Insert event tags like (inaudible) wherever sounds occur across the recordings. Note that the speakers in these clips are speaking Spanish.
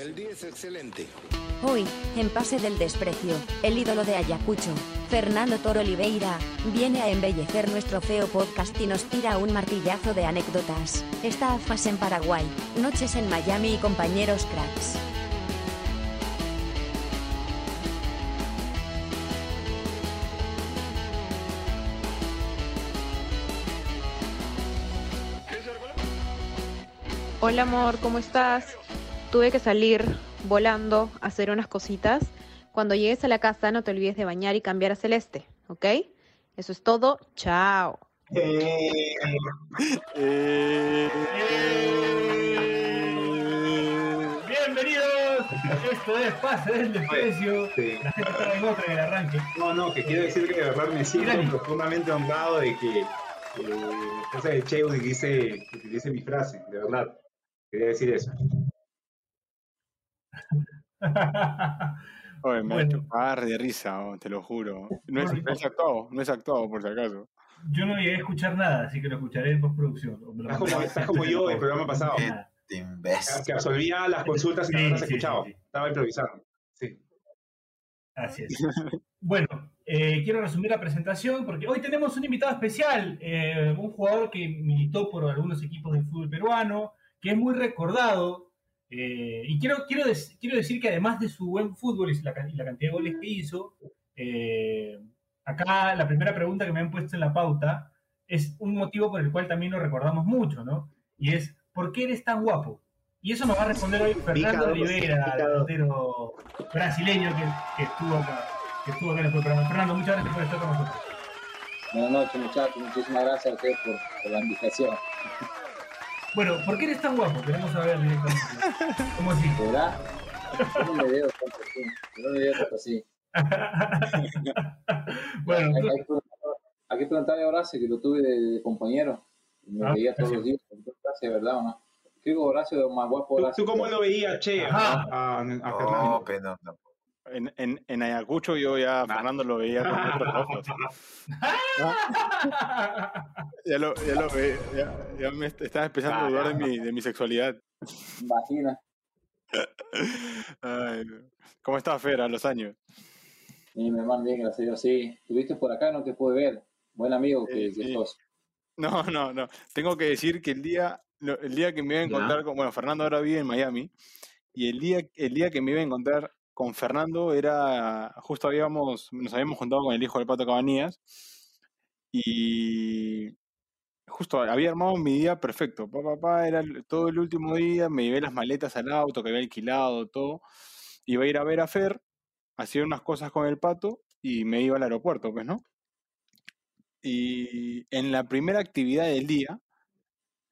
El día es excelente. Hoy, en Pase del Desprecio, el ídolo de Ayacucho, Fernando Toro Oliveira, viene a embellecer nuestro feo podcast y nos tira un martillazo de anécdotas. Estafas en Paraguay, noches en Miami y compañeros cracks. Hola amor, ¿cómo estás? Tuve que salir volando a hacer unas cositas. Cuando llegues a la casa no te olvides de bañar y cambiar a celeste, ¿ok? Eso es todo. Chao. Bienvenidos, esto es Pase del Desprecio. Sí. La gente está en otra en el arranque. No, no, que quiero decir que de verdad me siento profundamente honrado de que eh, la esposa de Che utilice, utilice mi frase, de verdad. Quería decir eso. (laughs) Oye, me ha Bueno. hecho par de risa, oh, te lo juro. No es, no es actuado, no es actuado, por si acaso. Yo no llegué a escuchar nada, así que lo escucharé en postproducción. Estás como, mandaré estás como yo el programa pasado. Te imbécil. que absolvía las consultas y no Sí, las sí, escuchaba. sí, sí. Estaba improvisando. Sí. Así es. (laughs) Bueno, eh, quiero resumir la presentación porque hoy tenemos un invitado especial, eh, un jugador que militó por algunos equipos del fútbol peruano, que es muy recordado. Eh, y quiero, quiero, quiero decir que además de su buen fútbol y la, y la cantidad de goles que hizo, eh, acá la primera pregunta que me han puesto en la pauta es un motivo por el cual también lo recordamos mucho, ¿no? Y es, ¿por qué eres tan guapo? Y eso nos va a responder hoy Fernando Picado, Rivera, delantero brasileño que, que estuvo acá, que estuvo acá en el programa. Fernando, muchas gracias por estar con nosotros. Buenas noches, muchachos. Muchísimas gracias a ustedes por, por la invitación. Bueno, ¿por qué eres tan guapo? Queremos saber directamente. ¿Cómo así? ¿Verdad? Yo no me veo tanto así. Yo no me veo tanto así. (laughs) bueno, hay, tú- hay que preguntar- hay que preguntarle a Horacio, que lo tuve de, de compañero. Me Ah, veía todos los días. Gracias, ¿verdad o no? Creo que Horacio es más guapo. ¿Tú, Horacio. tú cómo lo veías, Che, a, Ajá. a- a No, Fernando? pero no, no. En, en, en Ayacucho yo ya a Fernando lo veía con otros ojos. (laughs) Ya lo, ya lo ve, ya, ya me est- estaba empezando a dudar de mi, de mi sexualidad. Imagina. Ay. ¿Cómo estás, Fer, a los años? Y mi hermano, bien, gracias a Dios. Sí, estuviste por acá, no te pude ver. Buen amigo que, Sí, que sí. sos. No, no, no. Tengo que decir que el día, el día que me iba a encontrar con, bueno, Fernando ahora vive en Miami, y el día, el día que me iba a encontrar con Fernando era, justo habíamos, nos habíamos juntado con el hijo del Pato Cabanías, y justo había armado mi día perfecto. Papá, papá, era todo el último día, me llevé las maletas al auto que había alquilado, todo. Iba a ir a ver a Fer, hacía unas cosas con el Pato, y me iba al aeropuerto, pues, ¿no? Y en la primera actividad del día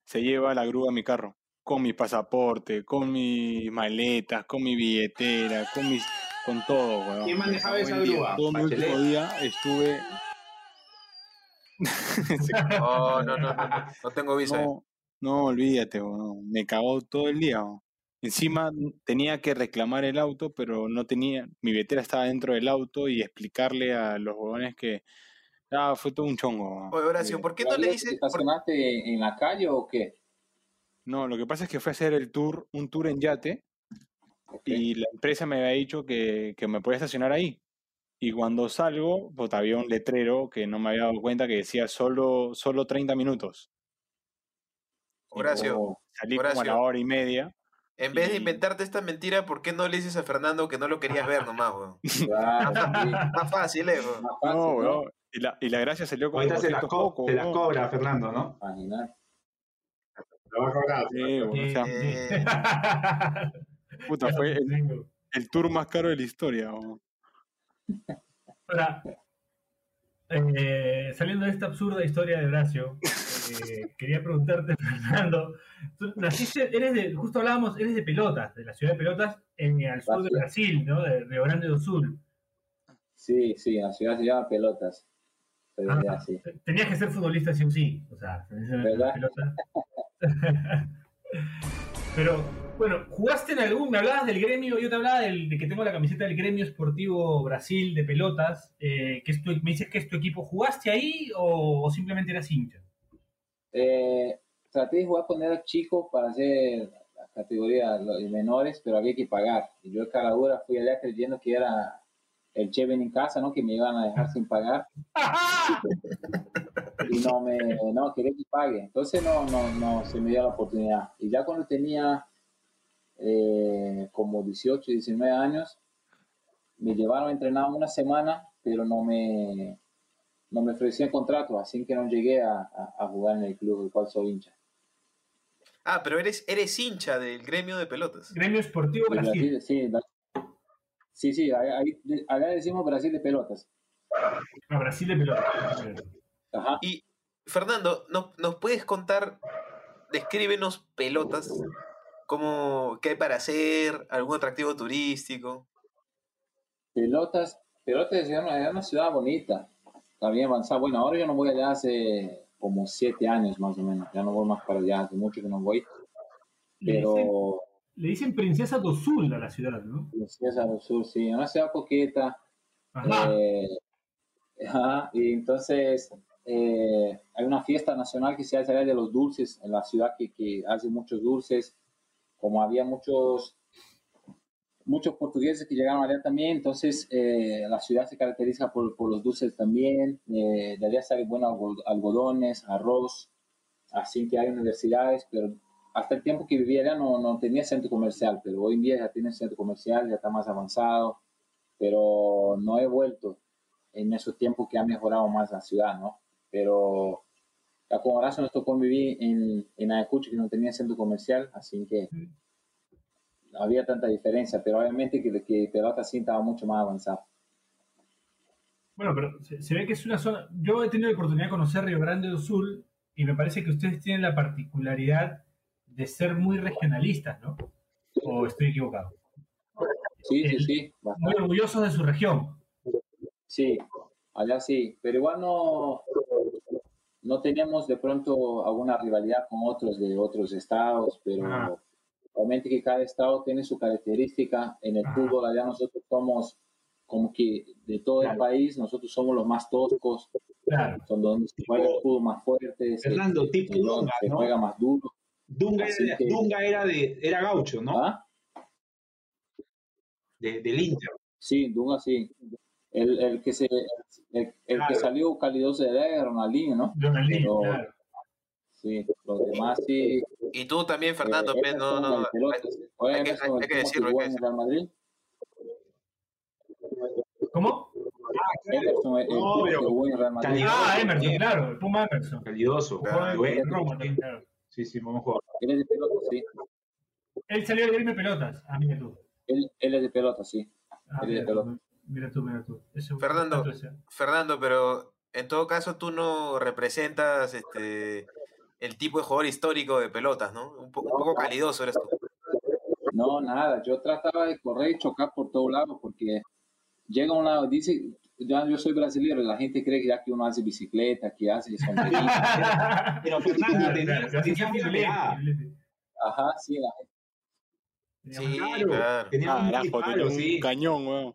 se lleva la grúa a mi carro, con mi pasaporte, con mis maletas, con mi billetera, con mis, con todo, weón. ¿Quién manejaba esa Todo el día, grúa? Todo mi último día estuve. (laughs) No, no, no, no, no tengo visa. No, no, olvídate, weón. Me cagó todo el día. weón. Encima tenía que reclamar el auto, pero no tenía, mi billetera estaba dentro del auto y explicarle a los huevones que ah, fue todo un chongo. Oye, Horacio, ¿por qué no le dices? por- ¿Estacionaste en la calle o qué? No, lo que pasa es que fue a hacer el tour, un tour en yate, y la empresa me había dicho que, que me podía estacionar ahí. Y cuando salgo, pues había un letrero que no me había dado cuenta que decía solo, solo 30 minutos. Horacio, salí como a Horacio. la hora y media. en vez de inventarte esta mentira, ¿por qué no le dices a Fernando que no lo querías ver nomás, weón? (laughs) Más fácil, eh, weón. No, weón. Y la, y la gracia salió con Ahorita se las, 200 co- poco, se las weón. cobra Fernando, ¿no? Imaginar. Va a cobrar. Sí, o sea, Eh, puta, fue el, el tour más caro de la historia. weón. Ahora, eh, saliendo de esta absurda historia de Horacio, eh, quería preguntarte, (laughs) Fernando, tú naciste, eres de, justo hablábamos, eres de Pelotas, de la ciudad de Pelotas, en, al sur de Brasil, ¿no? De Río Grande do Sul. Sí, sí, la ciudad se llama Pelotas. Ah, ya, sí. Tenías que ser futbolista sí o sí, o sea, tenés que ser ¿Verdad? Pelotas. (laughs) (laughs) Pero, bueno, ¿jugaste en algún? Me hablabas del gremio, yo te hablaba del- de que tengo la camiseta del gremio esportivo Brasil de pelotas, eh, que es tu- me dices que es tu equipo. ¿Jugaste ahí o, o simplemente eras hincha? Eh, traté de jugar cuando era chico para hacer categoría menores, pero había que pagar. Y yo, cara dura, fui allá creyendo que era el Cheven en casa, ¿no? Que me iban a dejar sin pagar. (laughs) y no me, no, quería que pague. Entonces no, no, no se me dio la oportunidad. Y ya cuando tenía eh, como 18, 19 años, me llevaron a entrenar una semana, pero no me, no me ofrecían contrato, así que no llegué a, a, jugar en el club del cual soy hincha. Ah, pero eres, eres hincha del gremio de pelotas. Gremio Esportivo Brasil. sí, sí, sí, ahí, allá decimos Brasil de pelotas. Ah, Brasil de pelotas. Ajá. Y Fernando, ¿no, ¿nos puedes contar, descríbenos pelotas? ¿Cómo, ¿Qué hay para hacer? ¿Algún atractivo turístico? Pelotas, Pelotas es una, una ciudad bonita está bien avanzado. Bueno, ahora yo no voy allá hace como siete años más o menos. Ya no voy más para allá, hace mucho que no voy. Pero... Le dicen, Princesa do Sul a la ciudad, ¿no? Princesa do Sul, sí. Una ciudad poquita. Ajá. Eh, y entonces eh, hay una fiesta nacional que se hace de los dulces en la ciudad que, que hace muchos dulces. Como había muchos muchos portugueses que llegaron allá también, entonces eh, la ciudad se caracteriza por, por los dulces también, eh, de allá salen buenos algodones, arroz, así que hay universidades, pero hasta el tiempo que vivía allá no, no tenía centro comercial, pero hoy en día ya tiene centro comercial, ya está más avanzado, pero no he vuelto en esos tiempos que ha mejorado más la ciudad, ¿no? Pero la razón nos tocó vivir en, en Ayacucho que no tenía centro comercial, así que no había tanta diferencia, pero obviamente que, que Pelota sí estaba mucho más avanzado. Bueno, pero se, ve que es una zona. Yo he tenido la oportunidad de conocer Río Grande do Sul y me parece que ustedes tienen la particularidad de ser muy regionalistas, ¿no? ¿O estoy equivocado? Sí, sí, sí. Muy orgullosos de su región. Sí, allá sí, pero igual no, no teníamos de pronto alguna rivalidad con otros de otros estados, pero ah. Obviamente que cada estado tiene su característica. En el fútbol allá nosotros somos como que de todo el país, nosotros somos los más toscos. Claro. Son donde se juega el fútbol más fuerte. Fernando, tipo Dunga, se juega más duro. Dunga, era, Dunga era, de, era gaucho, ¿no? ¿Ah? De, del Inter. Sí, Dunga sí. El, el que se el, el que salió calidoso de era Ronaldinho, ¿no? Ronaldinho, claro. Sí, los demás sí. Y tú también, Fernando, eh, no, no, hay, que, hay, que decirlo. Hay que Madrid? ¿Cómo? Ah, Emerson, el, no, pero Ah, Emerson, claro, el Puma Emerson. Calidoso. Claro. Sí, sí, vamos a jugar. Él es de pelotas, sí. Él salió de irme pelotas, a mí tú. Él, él es de pelotas, sí. Ah, él es de pelotas. Mira tú, mira tú. Fernando, Fernando, pero en todo caso tú no representas este el tipo de jugador histórico de pelotas, ¿no? Un, poco calidoso eres tú. No, nada, yo trataba de correr y chocar por todos lados porque llega un lado, dice, ya yo soy brasileño, la gente cree que ya que uno hace bicicleta, que hace (laughs) Pero Fernando, tenías, tenías Ajá, sí, la gente. Sí, claro. Tenía un, sí. cañón, weón.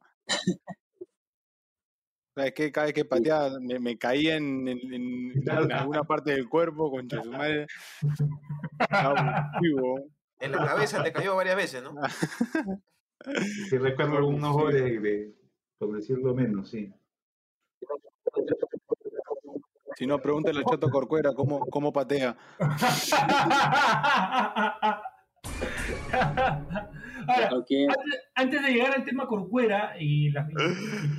¿Sabes qué? Cada vez que pateaba me, me caía en, en, en, alguna parte del cuerpo, con su madre. (laughs) en la cabeza te cayó varias veces, ¿no? (laughs) Sí, recuerdo algunos goles, de, por decirlo menos, sí. Si no, pregúntale al Chato Corcuera cómo, cómo patea. (laughs) antes, de llegar al tema Corcuera y,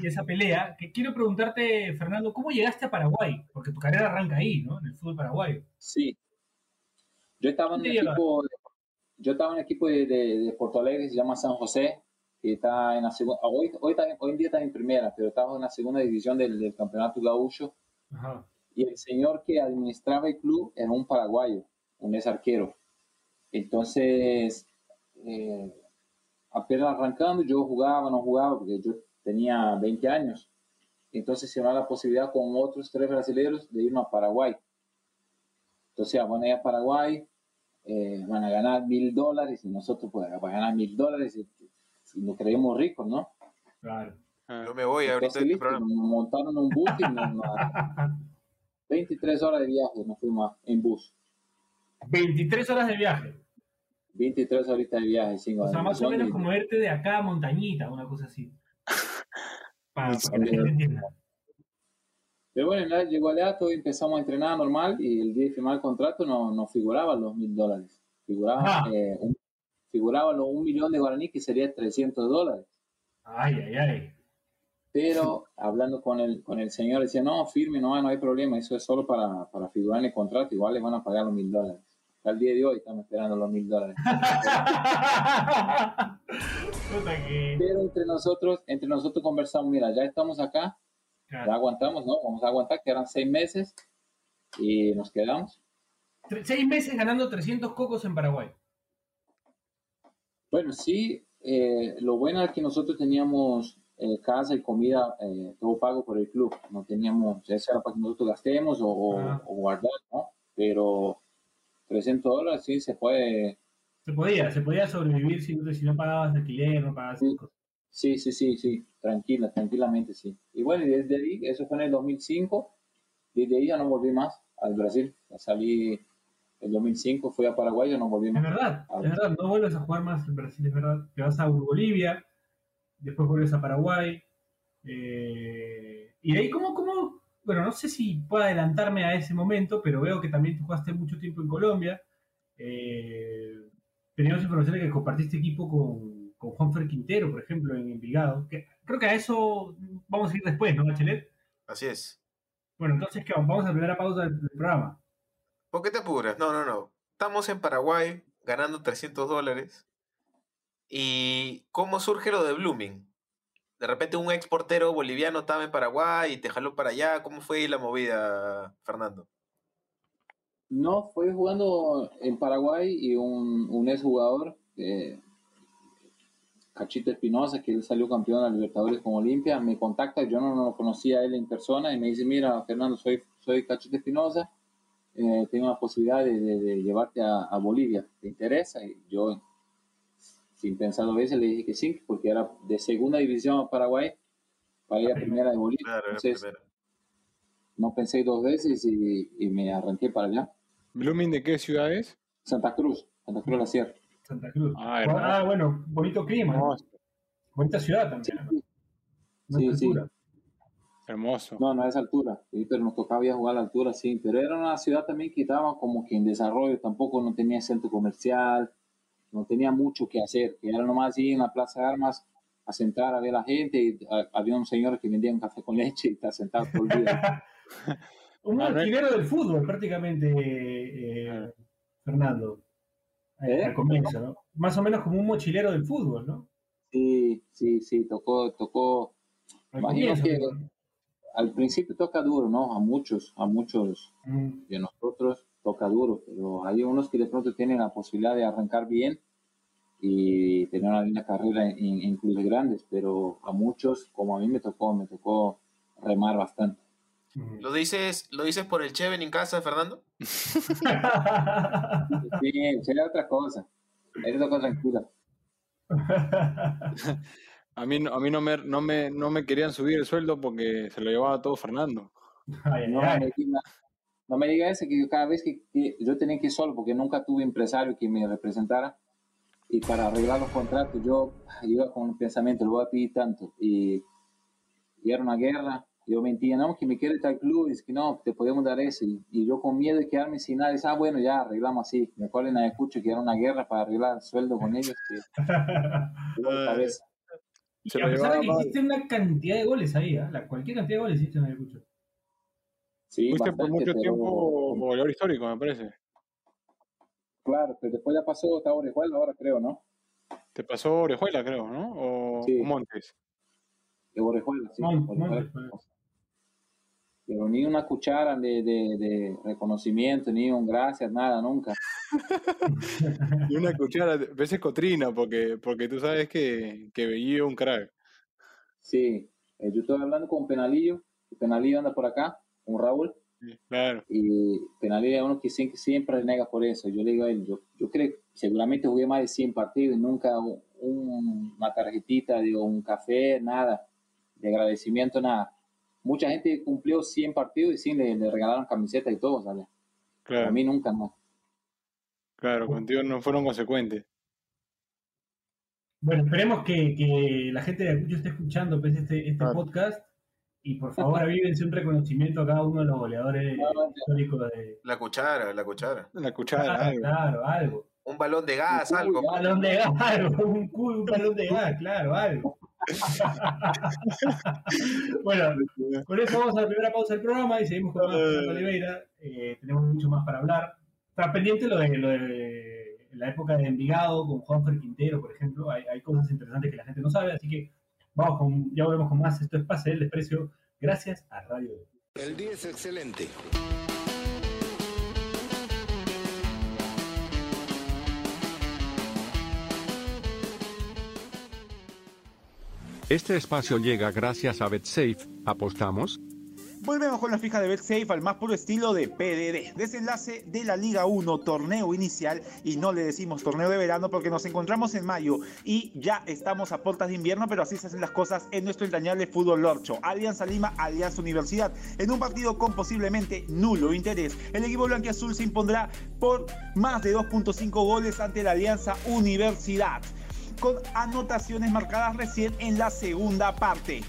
esa pelea, que quiero preguntarte, Fernando, ¿cómo llegaste a Paraguay? Porque tu carrera arranca ahí, ¿no? En el fútbol paraguayo. Sí. Yo estaba en un equipo, yo estaba en un equipo de, de, Porto Alegre, se llama San José, que está en la segunda, hoy, hoy, hoy, en día está en primera, pero estaba en la segunda división del, campeonato gaúcho. Y el señor que administraba el club era un paraguayo, un ex arquero. Entonces, eh, apenas arrancando, yo jugaba, no jugaba, porque yo tenía 20 años. Entonces se me da la posibilidad con otros tres brasileños de irme a Paraguay. Entonces, van a ir a Paraguay, eh, van a ganar mil dólares y nosotros pues a ganar mil dólares y, nos creemos ricos, ¿no? Claro. Yo me voy ahorita. Entonces, listo, montaron un bus y nos, (laughs) 23 horas de viaje nos fuimos en bus. 23 horas de viaje. 23 horitas de viaje, sí. O sea, más o menos como irte de acá a Montañita, una cosa así. (laughs) para, que la gente entienda. Pero bueno, llegó allá, todos empezamos a entrenar normal y el día de firmar el contrato no, no figuraban los mil dólares. Figuraba, eh, un, figuraba los un millón de guaraní que sería 300 dólares. Ay, ay, ay. Pero hablando con el, con el señor, decía, no, firme, no, no hay problema, eso es solo para, para figurar en el contrato, igual le van a pagar los mil dólares. Al día de hoy estamos esperando los mil dólares. Pero entre nosotros, entre nosotros conversamos, mira, ya estamos acá, ya aguantamos, ¿no? Vamos a aguantar, que eran seis meses y nos quedamos. Seis meses ganando 300 cocos en Paraguay. Bueno, sí, eh, lo bueno es que nosotros teníamos eh, casa y comida, eh, todo pago por el club. No teníamos, ya sea para que nosotros gastemos o, ah. guardar, ¿no? Pero 300 dólares sí se puede. Se podía, se podía sobrevivir si, si no pagabas alquiler, no pagabas Sí, sí, sí, sí, tranquila, tranquilamente, sí. Y bueno, desde ahí, eso fue en el 2005, desde ahí ya no volví más al Brasil. Salí el 2005, fui a Paraguay, ya no volví más. Es verdad, es verdad, no vuelves a jugar más en Brasil, es verdad. Te vas a Bolivia, después vuelves a Paraguay. Eh, y ahí, ¿cómo, ¿cómo? Bueno, no sé si puedo adelantarme a ese momento, pero veo que también tú jugaste mucho tiempo en Colombia. Eh, teníamos información de que compartiste equipo con con Juanfer Quintero, por ejemplo, en Envigado. Que, creo que a eso vamos a ir después, ¿no, Bachelet? Así es. Bueno, entonces, ¿qué? Vamos a la primera pausa del, programa. ¿Por qué te apuras? No, no, no. Estamos en Paraguay ganando 300 dólares. ¿Y cómo surge lo de Blooming? De repente un exportero boliviano estaba en Paraguay y te jaló para allá. ¿Cómo fue la movida, Fernando? No, fue jugando en Paraguay y un, un exjugador eh, Cachito Espinosa, que él salió campeón de la Libertadores con Olimpia, me contacta, yo no lo conocía a él en persona y me dice, mira, Fernando, soy, soy Cachito Espinosa, eh, tengo la posibilidad de, llevarte a, Bolivia, ¿te interesa? Y yo, sin pensar dos veces, le dije que sí, porque era de segunda división a Paraguay para ir a primera de Bolivia. Entonces, no pensé dos veces y, y, me arranqué para allá. ¿Blooming de qué ciudad es? Santa Cruz, Santa Cruz la Sierra. Santa Cruz. Ah, ah bueno, bonito clima. Bonita ciudad también. Sí, sí. Hermoso. No, no a esa altura, sí, pero nos tocaba ir jugar a la altura, sí. Pero era una ciudad también que estaba como que en desarrollo, tampoco no tenía centro comercial, no tenía mucho que hacer, que era nomás ir en la Plaza de Armas a sentar a ver a la gente, y había un señor que vendía un café con leche y está sentado todo el día. (laughs) un alquilero del fútbol prácticamente, eh, Fernando. ¿Eh? al comienzo, ¿no? Más o menos como un mochilero del fútbol, ¿no? Sí, sí, sí, tocó, tocó. Imagino que al principio toca duro, ¿no? A muchos, a muchos mm. de nosotros toca duro, pero hay unos que de pronto tienen la posibilidad de arrancar bien y tener una linda carrera en, en clubes grandes, pero a muchos, como a mí me tocó, me tocó remar bastante. ¿Lo dices, ¿Lo dices por el Cheven en casa, Fernando? (laughs) sí, sería otra cosa. Es otra cosa tranquila. (laughs) A mí, a mí no, me, no, me, no me querían subir el sueldo porque se lo llevaba todo Fernando. no, Me no, me diga, eso, que cada vez que, yo tenía que ir solo, porque nunca tuve empresario que me representara, y para arreglar los contratos yo iba con un pensamiento, lo voy a pedir tanto, y, y era una guerra, yo mentía, no, que me quiere tal club, es que no, te podemos dar ese. Y, yo con miedo de quedarme sin nada, dice, ah, bueno, ya arreglamos así. Me acuerdo en Ayacucho que era una guerra para arreglar el sueldo con ellos. Que, (laughs) cabeza. Y a pesar de que hiciste una cantidad de goles ahí, ¿eh? la, cualquier cantidad de goles hiciste en Ayacucho. Sí, Fuiste por mucho tiempo goleador histórico, me parece. Claro, pero después ya pasó, está Orejuela ahora, creo, ¿no? Te pasó Orejuela, creo, ¿no? O, sí. Montes. De Orejuela, sí. Pero ni una cuchara de, de, reconocimiento, ni un gracias, nada, nunca. (laughs) ni una cuchara, a veces cotrina, porque, porque tú sabes que, que veía un crack. Sí, eh, yo estoy hablando con Penalillo, Penalillo anda por acá, con Raúl. Claro. Y Penalillo es uno que siempre, siempre nega por eso. Yo le digo a él, yo, yo creo que seguramente jugué más de 100 partidos y nunca una tarjetita, digo, un café, nada, de agradecimiento, nada mucha gente cumplió 100 partidos y sí, le, regalaron camiseta y todo, ¿sabes? Claro. A mí nunca, no. Claro, contigo no fueron consecuentes. Bueno, esperemos que, la gente de Ayacucho esté escuchando pues, este, este podcast y por favor avívense un reconocimiento a cada uno de los goleadores históricos de... La cuchara, la cuchara. La cuchara, Claro, algo. Un balón de gas, algo. Un balón de gas, algo. Un, un balón de gas, claro, algo. (laughs) bueno, con eso vamos a la primera pausa del programa y seguimos con de Oliveira. Eh, tenemos mucho más para hablar. Está pendiente lo de, lo de la época de Envigado con Juanfer Quintero, por ejemplo. Hay, hay, cosas interesantes que la gente no sabe, así que vamos con, ya volvemos con más. Esto es Pase del Desprecio. Gracias a Radio. El día es excelente. Este espacio llega gracias a BetSafe. ¿Apostamos? Volvemos con la fija de BetSafe al más puro estilo de PDD. Desenlace de la Liga 1, torneo inicial, y no le decimos torneo de verano porque nos encontramos en mayo y ya estamos a puertas de invierno, pero así se hacen las cosas en nuestro entrañable fútbol lorcho. Alianza Lima, Alianza Universidad. En un partido con posiblemente nulo interés, el equipo blanquiazul se impondrá por más de 2.5 goles ante la Alianza Universidad con anotaciones marcadas recién en la segunda parte.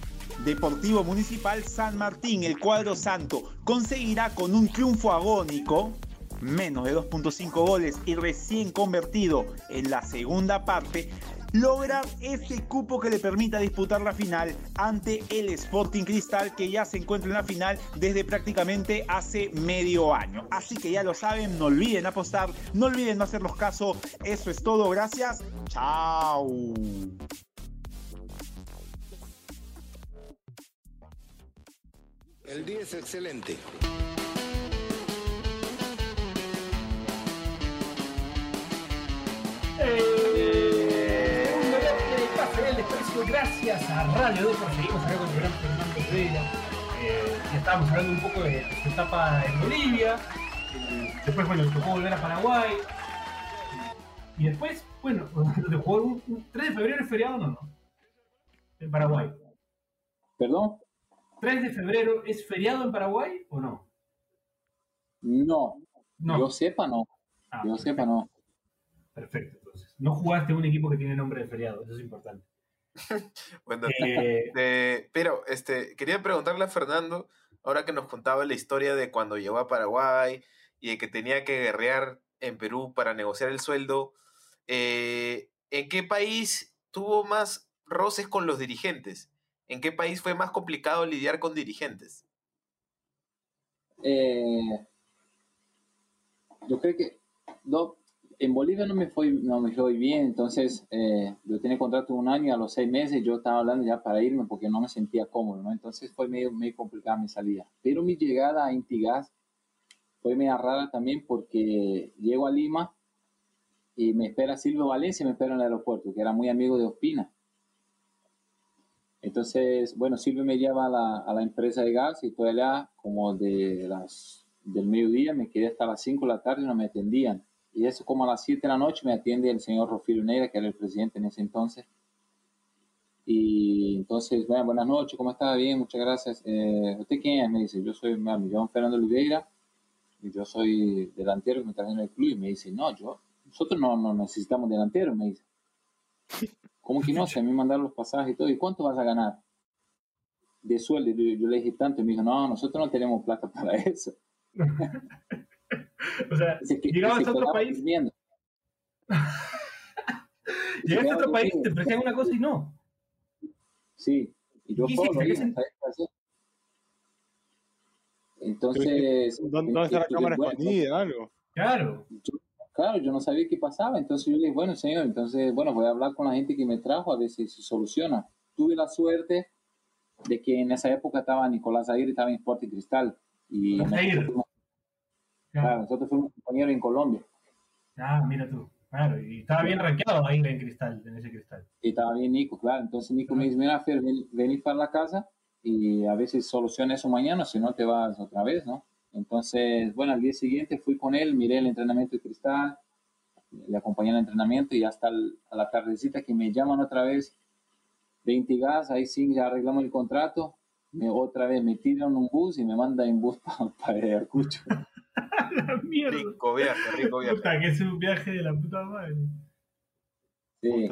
Deportivo Municipal San Martín, el cuadro santo, conseguirá con un triunfo agónico, menos de 2.5 goles y recién convertido en la segunda parte, lograr ese cupo que le permita disputar la final ante el Sporting Cristal que ya se encuentra en la final desde prácticamente hace medio año. Así que ya lo saben, no olviden apostar, no olviden no hacerlos caso. Eso es todo, gracias. Chao. El día es excelente. gracias a Radio 2 seguimos acá con el gran Fernando Rivera. Eh, ya estábamos hablando un poco de su etapa en Bolivia. Eh, después, bueno, tocó volver a Paraguay. Y después, bueno, (laughs) jugó un, 3 de febrero es feriado, no, no. En Paraguay. ¿Perdón? ¿3 de febrero es feriado en Paraguay o no? No. no. Yo sepa, no. Ah, yo sepa, no. Perfecto, entonces. No jugaste un equipo que tiene nombre de feriado, eso es importante. (laughs) bueno, (laughs) eh, pero este, quería preguntarle a Fernando, ahora que nos contaba la historia de cuando llegó a Paraguay y de que tenía que guerrear en Perú para negociar el sueldo, eh, ¿en qué país tuvo más roces con los dirigentes? ¿En qué país fue más complicado lidiar con dirigentes? Eh, yo creo que no, en Bolivia no me fue, no me fue bien, entonces eh, yo tenía contrato un año y a los seis meses yo estaba hablando ya para irme porque no me sentía cómodo, ¿no? Entonces fue medio, medio complicada mi salida. Pero mi llegada a Intigas fue medio rara también porque llego a Lima y me espera Silvio Valencia, me espera en el aeropuerto, que era muy amigo de Ospina. Entonces, bueno, Silvio me lleva a la, a la empresa de gas y estoy allá como de las, del mediodía, me quedé hasta las 5 de la tarde y no me atendían y eso como a las 7 de la noche me atiende el señor Rofilo Neira, que era el presidente en ese entonces. Y entonces, bueno, buenas noches, ¿cómo está? Bien, muchas gracias. Eh, ¿Usted quién es? Me dice, yo soy, me llamo Fernando Oliveira y yo soy delantero que me traje en el club. Y me dice, no, yo, nosotros no, no necesitamos delantero, me dice. (laughs) ¿Cómo que no? Se me mandaron los pasajes y todo. ¿Y cuánto vas a ganar? De sueldo. Yo, yo le dije tanto y me dijo, no, nosotros no tenemos plata para (laughs) eso. (laughs) o sea, llegabas a otro país. (laughs) Llegaste a otro país, te ofrecían una cosa y no. Sí, y yo puedo, Entonces. ¿Dónde está la cámara escondida? Algo. Claro. Claro, yo no sabía qué pasaba. Entonces yo le dije, bueno, señor, entonces, bueno, voy a hablar con la gente que me trajo a ver si se soluciona. Tuve la suerte de que en esa época estaba Nicolás Aguirre, estaba en Sporting Cristal. Y Claro, nosotros fuimos compañeros en Colombia. Ah, mira tú. Claro, y estaba bien rankeado ahí en cristal, en ese cristal. Y estaba bien Nico, claro. Entonces Nico me dice, mira, Fer, ven, para la casa y a veces soluciona eso mañana, si no te vas otra vez, ¿no? Entonces, bueno, al día siguiente fui con él, miré el entrenamiento de cristal, le acompañé al entrenamiento y hasta a la tardecita que me llaman otra vez de Intigas, ahí sí ya arreglamos el contrato, me, otra vez me tiran un bus y me mandan en bus (laughs) para, para Ayacucho. (laughs) la mierda. Rico viaje, rico viaje. Puta, que es un viaje de la puta madre. Sí.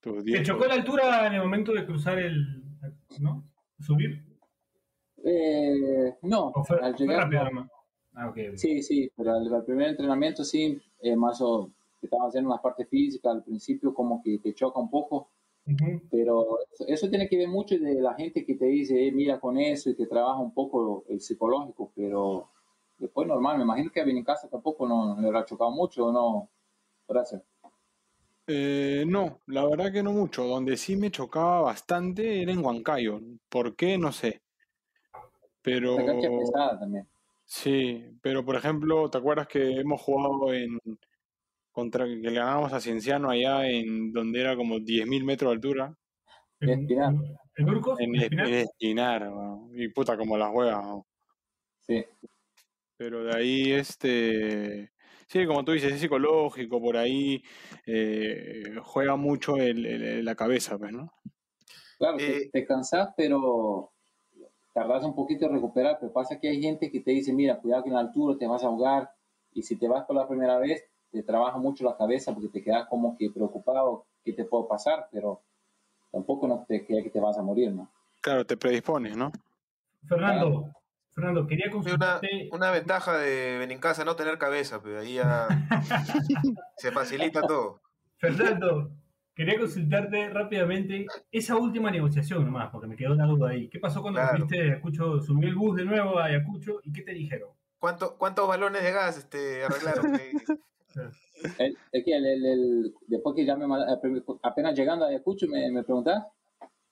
Tu- ¿Te chocó la altura en el momento de cruzar el. ¿No? ¿Subir? Eh, no, ¿O fue, al fue llegar rápido no. nomás? Ah, ok. ok. Sí, sí, pero al, al primer entrenamiento sí, eh, más o estaba haciendo la parte física, al principio como que te choca un poco, Ujú. pero eso, eso tiene que ver mucho de la gente que te dice, eh, mira con eso y te trabaja un poco el psicológico, pero después normal, me imagino que a casa tampoco no, no le habrá chocado mucho, ¿o no? Gracias. Eh, no, la verdad que no mucho. Donde sí me chocaba bastante era en Huancayo. ¿Por qué? No sé. Pero La cancha es pesada también. sí, pero por ejemplo, ¿te acuerdas que hemos jugado en contra que le ganábamos a Cienciano allá en donde era como 10.000 metros de altura? ¿En, Espinar. en, Espinar? en Espinar, y puta como las huevas. Sí. Pero de ahí, este, sí, como tú dices, es psicológico, por ahí eh, juega mucho el, el- la cabeza, pues, ¿no? Claro, te, Eh, te cansas, pero tardas un poquito en recuperar, pero pasa que hay gente que te dice, mira, cuidado que en la altura te vas a ahogar, y si te vas por la primera vez, te trabaja mucho la cabeza porque te quedas como que preocupado, ¿qué te puedo pasar? Pero tampoco no te queda que te vas a morir, ¿no? Claro, te predispones, ¿no? Fernando, Fernando, quería Sí, una, consultarte. una ventaja de Benincasa no tener cabeza, pero ahí ya (laughs) se facilita todo. Fernando, quería consultarte rápidamente esa última negociación nomás, porque me quedó una duda ahí. ¿Qué pasó cuando Claro. fuiste a Ayacucho? Subió el bus de nuevo a Ayacucho y ¿qué te dijeron? ¿Cuánto, ¿Cuántos balones de gas este, arreglaron? (laughs) El- es que el- el- el- después que ya me apenas llegando a Ayacucho, me, me preguntás,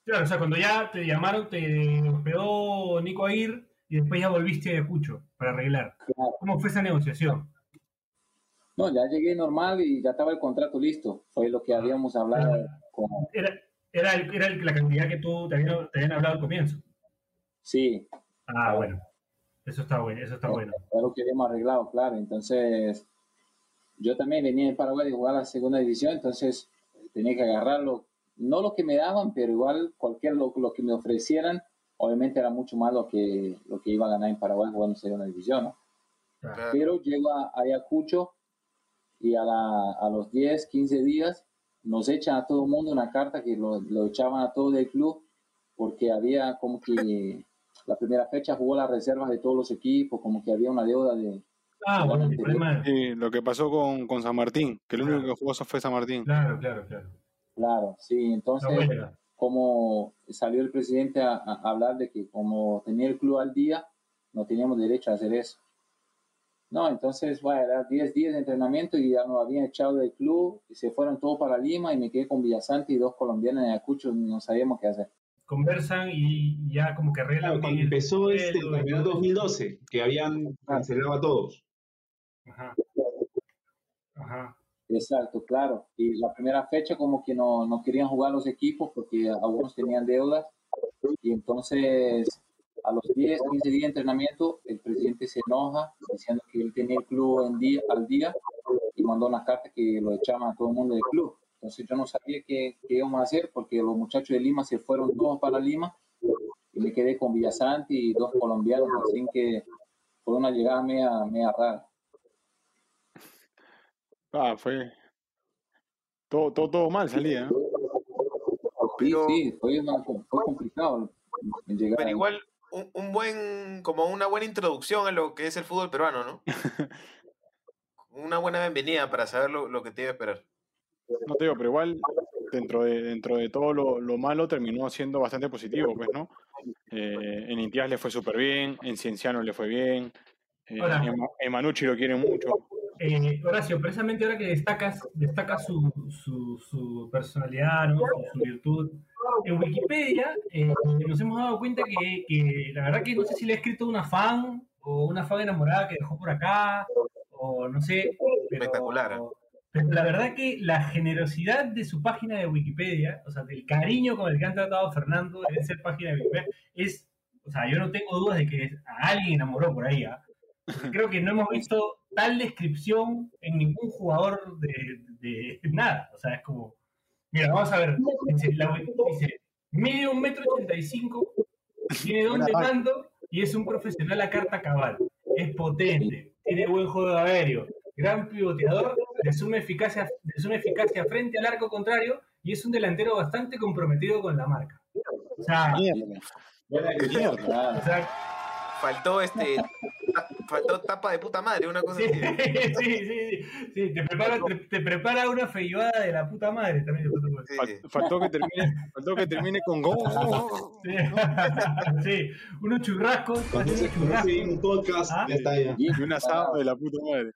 Claro, o sea, cuando ya te llamaron, te hospedó Nico a ir y después ya volviste a Ayacucho para arreglar. Claro. ¿Cómo fue esa negociación? No, ya llegué normal y ya estaba el contrato listo, fue lo que habíamos hablado con, Era, era, el- era el- la cantidad que tú te habían, te habían hablado al comienzo. sí, Ah, bueno. Eso está bueno, eso está bueno. Lo que habíamos arreglado, claro. Entonces, yo también venía de Paraguay de jugar la segunda división, entonces tenía que agarrarlo. No lo que me daban, pero igual cualquier lo, lo que me ofrecieran, obviamente era mucho más lo que, lo que iba a ganar en Paraguay jugando en segunda división, ¿no? claro. Pero llego a Ayacucho y a, la- a los 10, 15 días nos echan a todo el mundo una carta que lo, lo echaban a todo del club porque había como que la primera fecha jugó las reservas de todos los equipos, como que había una deuda de... Ah, bueno, el problema. Sí, lo que pasó con, con San Martín, que el único Claro. que jugó fue San Martín. Claro, claro, claro. Claro, sí, entonces huelga. como salió el presidente a, a hablar de que como tenía el club al día, no teníamos derecho a hacer eso. No, entonces, bueno, era 10 días de entrenamiento y ya nos habían echado del club y se fueron todos para Lima y me quedé con Villasante y dos colombianos en Ayacucho, no sabíamos qué hacer. Conversan y ya como que arreglan. Claro, cuando bien el empezó este y campeonato todo. 2012, que habían cancelado a todos. Ajá. Ajá. Exacto, claro. Y la primera fecha como que no, no querían jugar los equipos porque algunos tenían deudas y entonces a los 10, 15 días de entrenamiento el presidente se enoja diciendo que él tenía el club en día, al día y mandó una carta que lo echaban a todo el mundo del club. Entonces yo no sabía qué, qué íbamos a hacer porque los muchachos de Lima se fueron todos para Lima y me quedé con Villasanti y dos colombianos, así que fue una llegada media, media rara. Ah, fue. Todo, todo, todo mal salía, ¿no? Sí, Pero- sí, fue, fue complicado llegar Pero ahí. igual, un, un buen, como una buena introducción a lo que es el fútbol peruano, ¿no? Una buena bienvenida para saber lo, lo que te iba a esperar. No te digo, pero igual, dentro de, dentro de todo lo, lo malo, terminó siendo bastante positivo, pues, ¿no? Eh, en Intias le fue súper bien, en Cienciano le fue bien, eh, en, Ma- en Manucci lo quieren mucho. Eh, Horacio, precisamente ahora que destacas, destacas su, su, su personalidad, ¿no? su, su virtud, en Wikipedia eh, nos hemos dado cuenta que, que la verdad que no sé si le ha escrito una fan o una fan enamorada que dejó por acá, o no sé. Pero, Espectacular. pero la verdad que la generosidad de su página de Wikipedia, o sea, del cariño con el que han tratado a Fernando en esa página de Wikipedia, es, o sea, yo no tengo dudas de que a alguien enamoró por ahí, ¿ah? (laughs) creo que no hemos visto tal descripción en ningún jugador de, de nada. O sea, es como. Mira, vamos a ver. Dice, la- dice, mide un metro ochenta y cinco, tiene don de mando y es un profesional a carta cabal. Es potente, tiene buen juego aéreo, gran pivoteador, de suma eficacia, de suma eficacia frente al arco contrario y es un delantero bastante comprometido con la marca. O sea, o sea faltó este faltó tapa de puta madre, una cosa sí, así. (laughs) Sí, sí, sí, te prepara, te, te prepara una feivada de la puta madre también. Sí. Faltó que termine, faltó que termine con go. Sí, (laughs) sí. unos churrascos, Cuando se churrascos. un podcast, ¿Ah? ya está ya. Y un asado de la puta madre.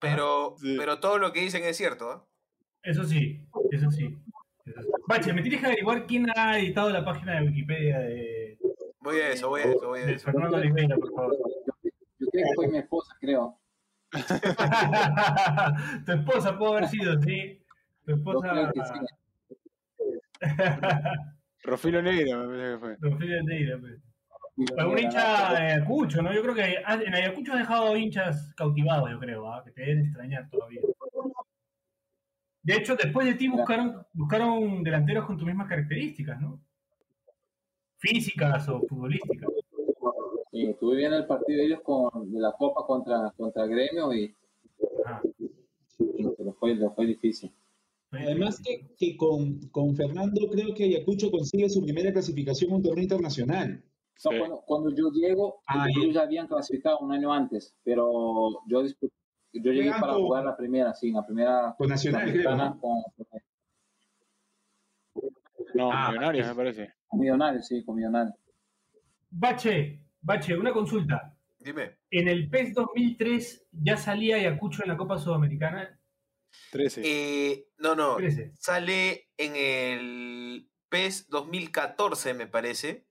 Pero, Sí. pero todo lo que dicen es cierto. Eso sí, eso sí. eso sí. Bache, me tienes que averiguar quién ha editado la página de Wikipedia de, Voy a eso, voy a eso, voy a eso. Fernando Oliveira, por favor. Yo creo que fue mi esposa, creo. (laughs) tu esposa pudo haber sido, sí. Tu Yo esposa. creo que sí. (laughs) Rofilo Negra, me parece que fue. Rofilo Neira, pues. Algún hincha de Ayacucho, ¿no? Yo creo que ha- en Ayacucho has dejado hinchas cautivados, yo creo, ¿ah? que te deben extrañar todavía. De hecho, después de ti buscaron, buscaron delanteros con tus mismas características, ¿no? Físicas o futbolísticas. Sí, estuve viendo el partido de ellos con, de la Copa contra, contra Gremio y, y pero fue, fue difícil. Además que, que con, con Fernando creo que Ayacucho consigue su primera clasificación en un torneo internacional. No, Sí. cuando, cuando yo llego, Ah, ellos ya habían clasificado un año antes, pero yo, yo llegué para jugar la primera, sí, la primera Con Nacional, creo. ¿no? con, No, Ah, Millonarios, me parece. con Millonarios, sí, con Millonarios. Bache, Bache, una consulta. Dime. En el PES 2003 ya salía Ayacucho en la Copa Sudamericana. 13. Eh, no, no. 13. Sale en el PES 2014, me parece.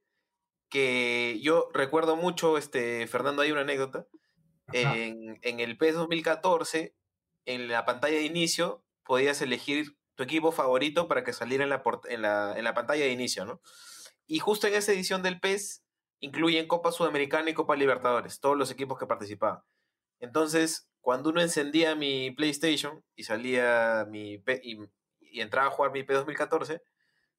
Que yo recuerdo mucho, este, Fernando, hay una anécdota. En, en el PES 2014, en la pantalla de inicio, podías elegir tu equipo favorito para que saliera en la, en la, en la pantalla de inicio, ¿no? Y justo en esa edición del PES incluyen Copa Sudamericana y Copa Libertadores, todos los equipos que participaban. Entonces, cuando uno encendía mi PlayStation y salía mi P- y, entraba a jugar mi P 2014,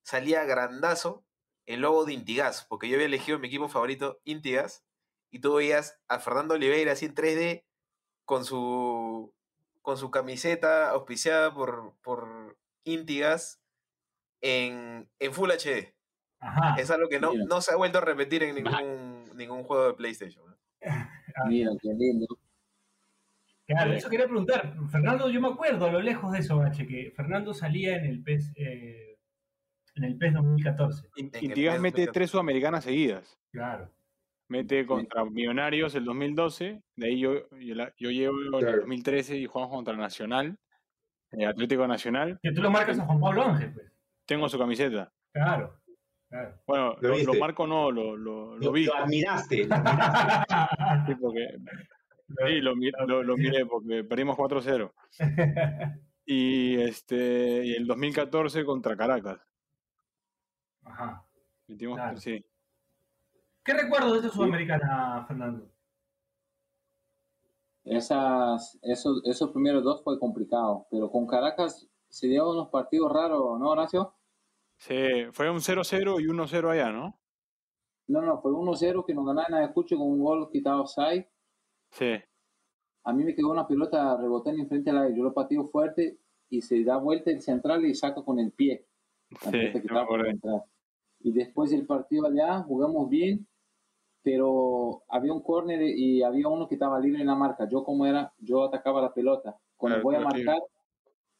salía grandazo el logo de Intigas, porque yo había elegido mi equipo favorito, Intigas, y tú veías a Fernando Oliveira así en 3D con su con su camiseta auspiciada por, por Intigas en, en Full HD. Ajá. Es algo que no, Mira. no se ha vuelto a repetir en ningún, ningún juego de PlayStation. ¿no? (laughs) Mira, qué lindo. Claro, eso quería preguntar. Fernando, yo me acuerdo a lo lejos de eso, Bache, que Fernando salía en el PES, eh, en el PES 2014. In- en el Intigas mete 2014. tres sudamericanas seguidas. Claro. Mete contra Millonarios el 2012, de ahí yo, yo, la- yo llevo el Claro. 2013 y jugamos contra Nacional, eh, Atlético Nacional. Que tú lo marcas a Juan Pablo Ángel, pues. Tengo su camiseta. Claro. Claro. Bueno, ¿Lo lo, lo viste? marco no, lo, lo, lo Lo, vi. lo admiraste. lo admiraste. (laughs) Sí, porque, sí, lo, mi- lo, lo miré porque perdimos 4-0. (laughs) Y, este, y el 2014 contra Caracas. Ajá. Metimos, Claro. sí. ¿Qué recuerdo de esta Sudamericana, Fernando? Esas, esos, esos primeros dos fue complicado, pero con Caracas se dieron unos partidos raros, ¿no, Horacio? Sí, fue un 0-0 y 1-0 allá, ¿no? No, no, fue 1-0 que nos ganaron a Ayacucho con un gol quitado offside. Sí. A mí me quedó una pelota rebotando enfrente al área, yo lo pateo fuerte y se da vuelta el central y saca con el pie. La Sí, que me. Y después del partido allá jugamos bien, pero había un córner y había uno que estaba libre en la marca. Yo como era, yo atacaba la pelota. Cuando Claro, voy a marcar,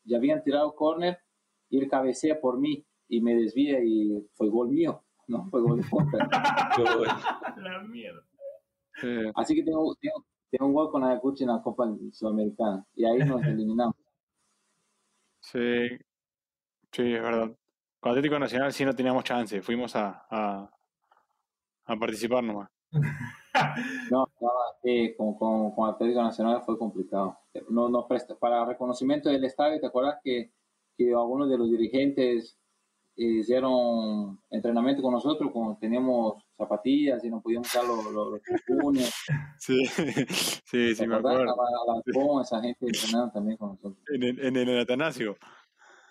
ya habían tirado córner y él cabecea por mí y me desvía y fue gol mío, no fue gol de contra. (laughs) La mierda. sí. Así que tengo, tengo, tengo un gol con Ayacucho en la Copa Sudamericana y ahí nos eliminamos. Sí, sí, es verdad. Con Atlético Nacional sí no teníamos chance, fuimos a, a, a participar nomás. (laughs) No, estaba, eh, con, con, con Atlético Nacional fue complicado. No nos presta, para reconocimiento del estadio, ¿te acuerdas que, que algunos de los dirigentes eh, hicieron entrenamiento con nosotros? Como teníamos zapatillas y no podíamos usar los, los, los. (laughs) Sí, (laughs) sí, ¿Te sí, me acuerdo. Esa gente entrenando también con nosotros. En en el Atanasio.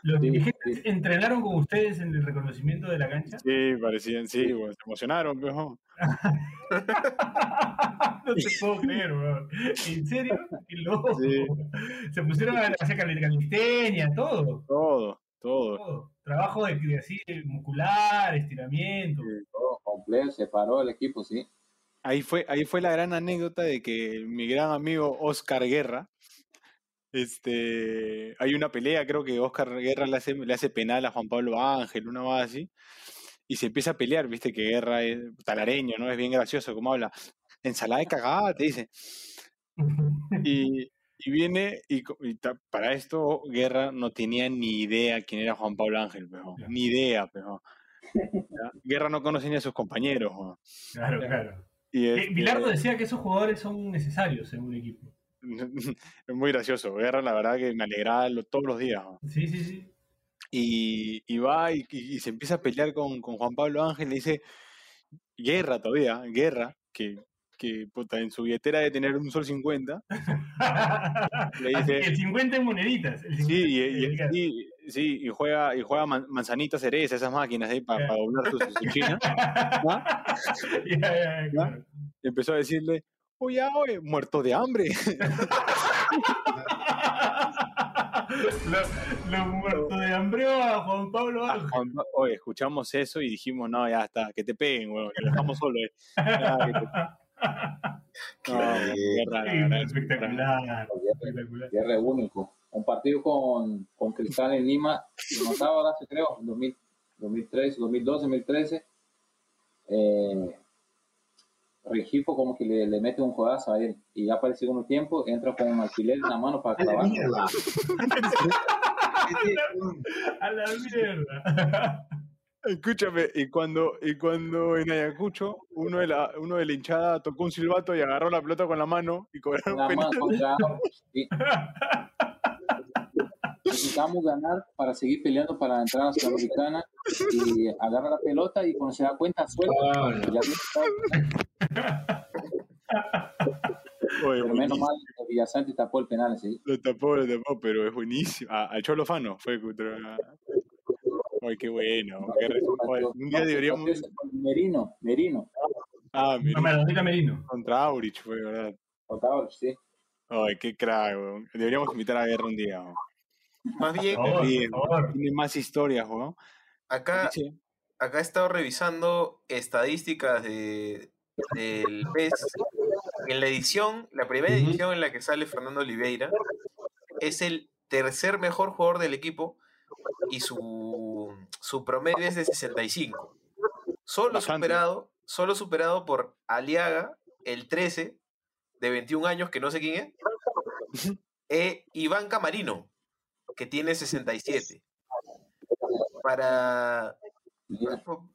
¿Los dirigentes entrenaron con ustedes en el reconocimiento de la cancha? Sí, parecían, sí, bueno, se emocionaron, pero... (laughs) no te puedo creer, weón. ¿En serio? Qué loco. Se pusieron a hacer calistenia, todo. Todo, todo. todo. Trabajo de, así, muscular, estiramiento. todo completo, se paró el equipo, sí. Ahí fue, ahí fue la gran anécdota de que mi gran amigo Oscar Guerra, este, hay una pelea, creo que Oscar Guerra le hace, le hace penal a Juan Pablo Ángel, una más así, y se empieza a pelear, viste que Guerra es talareño, ¿no? Es bien gracioso como habla. Ensalada de cagada, te dice. (laughs) Y, y viene, y, para esto Guerra no tenía ni idea quién era Juan Pablo Ángel, ni idea. Guerra no conocía ni a sus compañeros. Claro, claro. Y Bilardo este decía que esos jugadores son necesarios en un equipo. (laughs) es muy gracioso. Guerra, la verdad que me alegraba todos los días. Sí, sí, sí. Y, va y, se empieza a pelear con, Juan Pablo Ángel. Le dice, guerra todavía, guerra, que, que puta, en su billetera de tener un sol 50. (laughs) le dice, el 50 en moneditas. sí, y, sí, y juega, y juega manzanita cereza, esas máquinas ahí para, (laughs) doblar sus su china. empezó a decirle, Oye, oye, muerto de hambre. (laughs) Lo, muerto de hambre a Juan Pablo Oye, escuchamos eso y dijimos, no, ya está, que te peguen, weón, que lo dejamos solo. Eh. espectacular, único. Un partido con, con Cristal en Lima, lo notaba hace creo, en 2013, 2012, 2013. Eh, Regifo como que le, le, mete un codazo a él y ya para el segundo tiempo entra con un alfiler en la mano para clavar. (laughs) (laughs) a la mierda. Escúchame, y cuando, y cuando en Ayacucho uno de, la, uno de la hinchada tocó un silbato y agarró la pelota con la mano y cobraron un penal. (laughs) necesitamos ganar para seguir peleando para entrar a la Sudamericana y agarra la pelota y cuando se da cuenta suelta. pero menos mal que Villasanti tapó el penal ¿sí? Lo tapó, lo tapó, pero es buenísimo. Ah, al Cholo Fano fue contra. Ay, qué bueno. un día deberíamos. Merino, Merino. Ah, Merino. Merino. Contra Aurich fue, ¿verdad? Contra Aurich, sí. Ay, qué crack, Deberíamos invitar a Guerra un día. Más bien, tiene más historias, ¿no? Acá, acá he estado revisando estadísticas de, del PES. En la edición, la primera edición en la que sale Fernando Oliveira, es el tercer mejor jugador del equipo y su, su promedio es de 65. Solo superado, solo superado por Aliaga, el 13, de 21 años, que no sé quién es, e Iván Camarino, que tiene 67. Para,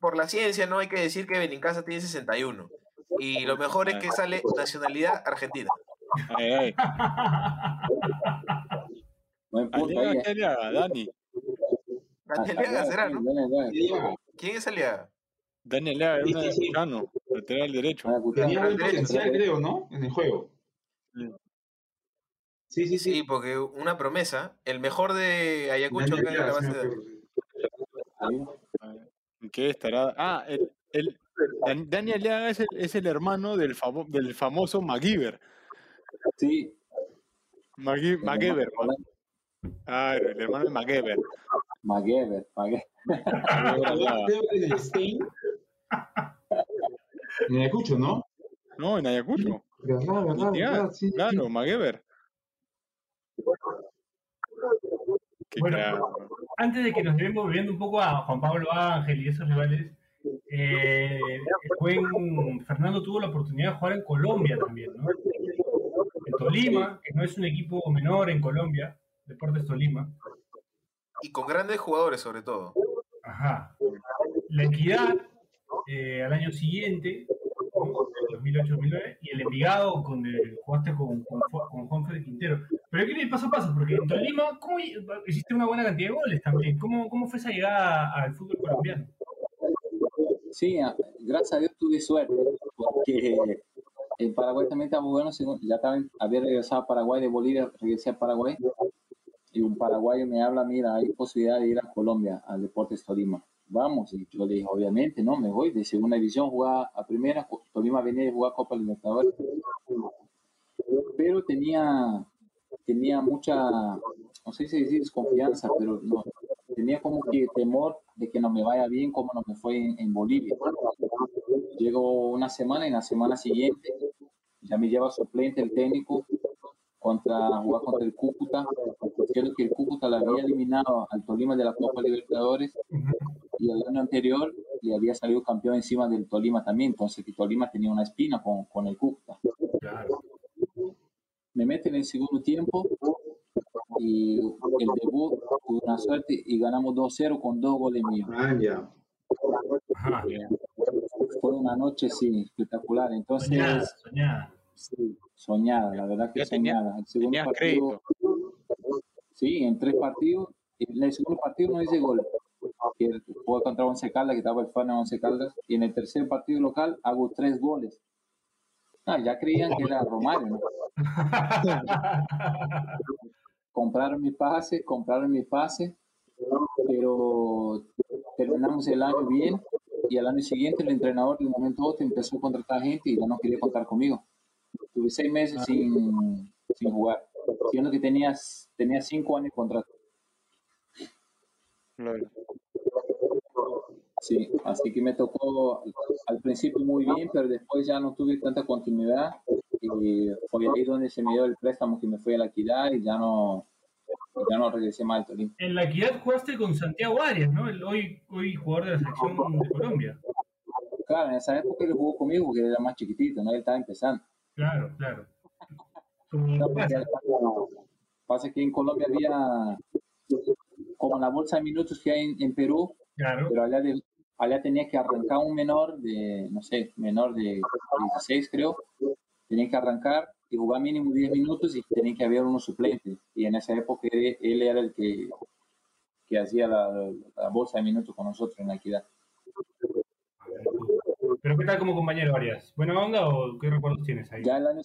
por, la ciencia, no hay que decir que Benincasa tiene 61. Y lo mejor es que sale nacionalidad argentina. Ay, No importa. Aliaga, Dani. Dani Aliaga será, ¿no? ¿Quién es Aliaga? Dani Aliaga es un mexicano, lateral derecho. Tenía buen potencial, creo, ¿no? En el juego. Sí, sí, sí. porque una promesa, el mejor de Ayacucho que la base de ¿Qué estará? Ah, el, el, Daniel Leaga es el, es el hermano del, famo, del famoso MacGyver. Sí. MacGyver. Ah, el hermano de MacGyver. MacGyver, MacGyver. (laughs) en Ayacucho, ¿no? No, en Ayacucho. Verdad, verdad, verdad, sí, claro, MacGyver. Bueno, antes de que nos llevemos volviendo un poco a Juan Pablo Ángel y esos rivales, eh, Fernando tuvo la oportunidad de jugar en Colombia también, ¿no? En Tolima, que no es un equipo menor en Colombia, Deportes Tolima. Y con grandes jugadores sobre todo. Ajá. La Equidad, eh, al año siguiente, 2008-2009, y el Envigado, donde jugaste con, con, con Juan Fede Quintero. Pero hay que ir paso a paso, porque en Tolima, ¿cómo hiciste una buena cantidad de goles también? ¿Cómo, cómo fue esa llegada al fútbol colombiano? Sí, gracias a Dios tuve suerte, porque en Paraguay también estaba bueno, ya también había regresado a Paraguay, de Bolivia regresé a Paraguay, y un paraguayo me habla, mira, hay posibilidad de ir a Colombia, al Deportes Tolima. Vamos, y yo le dije, obviamente, no, me voy de segunda división, jugar a primera, Tolima venía a jugar Copa Libertadores, pero tenía, tenía mucha, no sé si decir desconfianza, pero no, tenía como que temor de que no me vaya bien como no me fue en, Bolivia. Llegó una semana y en la semana siguiente ya me lleva suplente el técnico contra jugar contra el Cúcuta, creo que el Cúcuta le había eliminado al Tolima de la Copa Libertadores y el año anterior le había salido campeón encima del Tolima también, entonces el Tolima tenía una espina con, con el Cúcuta. Me meten en el segundo tiempo y el debut tuve una suerte y ganamos 2-0 con dos goles míos. Fue una noche sí, espectacular. Entonces, Soñada, soñada. Sí, soñada, la verdad que Ya tenía- soñada. El segundo partido, sí, en tres partidos, en el segundo partido no hice gol. Que jugué contra Once Caldas, que estaba el fan de Once Caldas, y en el tercer partido local hago tres goles. Ah, ya creían que era Romario, ¿no? (laughs) compraron mi pase, compraron mi pase, pero terminamos el año bien y al año siguiente el entrenador de un momento a otro empezó a contratar gente y ya no quería contar conmigo. Tuve seis meses sin, sin jugar, siendo que tenías, tenía cinco años de contrato. Sí, así que me tocó al principio muy bien, pero después ya no tuve tanta continuidad y fue ahí donde se me dio el préstamo que me fui a la equidad y ya no, ya no regresé más al Tolima. En la equidad jugaste con Santiago Arias, ¿no? El hoy, hoy jugador de la selección de Colombia. Claro, en esa época él jugó conmigo porque era más chiquitito, ¿no? Él estaba empezando. Claro, claro. No, pasa que en Colombia había como la bolsa de minutos que hay en, en Perú, pero allá, de- allá tenía que arrancar un menor de, no sé, menor de 16 creo, tenía que arrancar y jugar mínimo 10 minutos y tenía que haber unos suplentes. Y en esa época él, era el que, que hacía la, la bolsa de minutos con nosotros en la equidad. ¿Pero qué tal como compañero Arias? ¿Buena onda o qué recuerdos tienes ahí? Ya el año.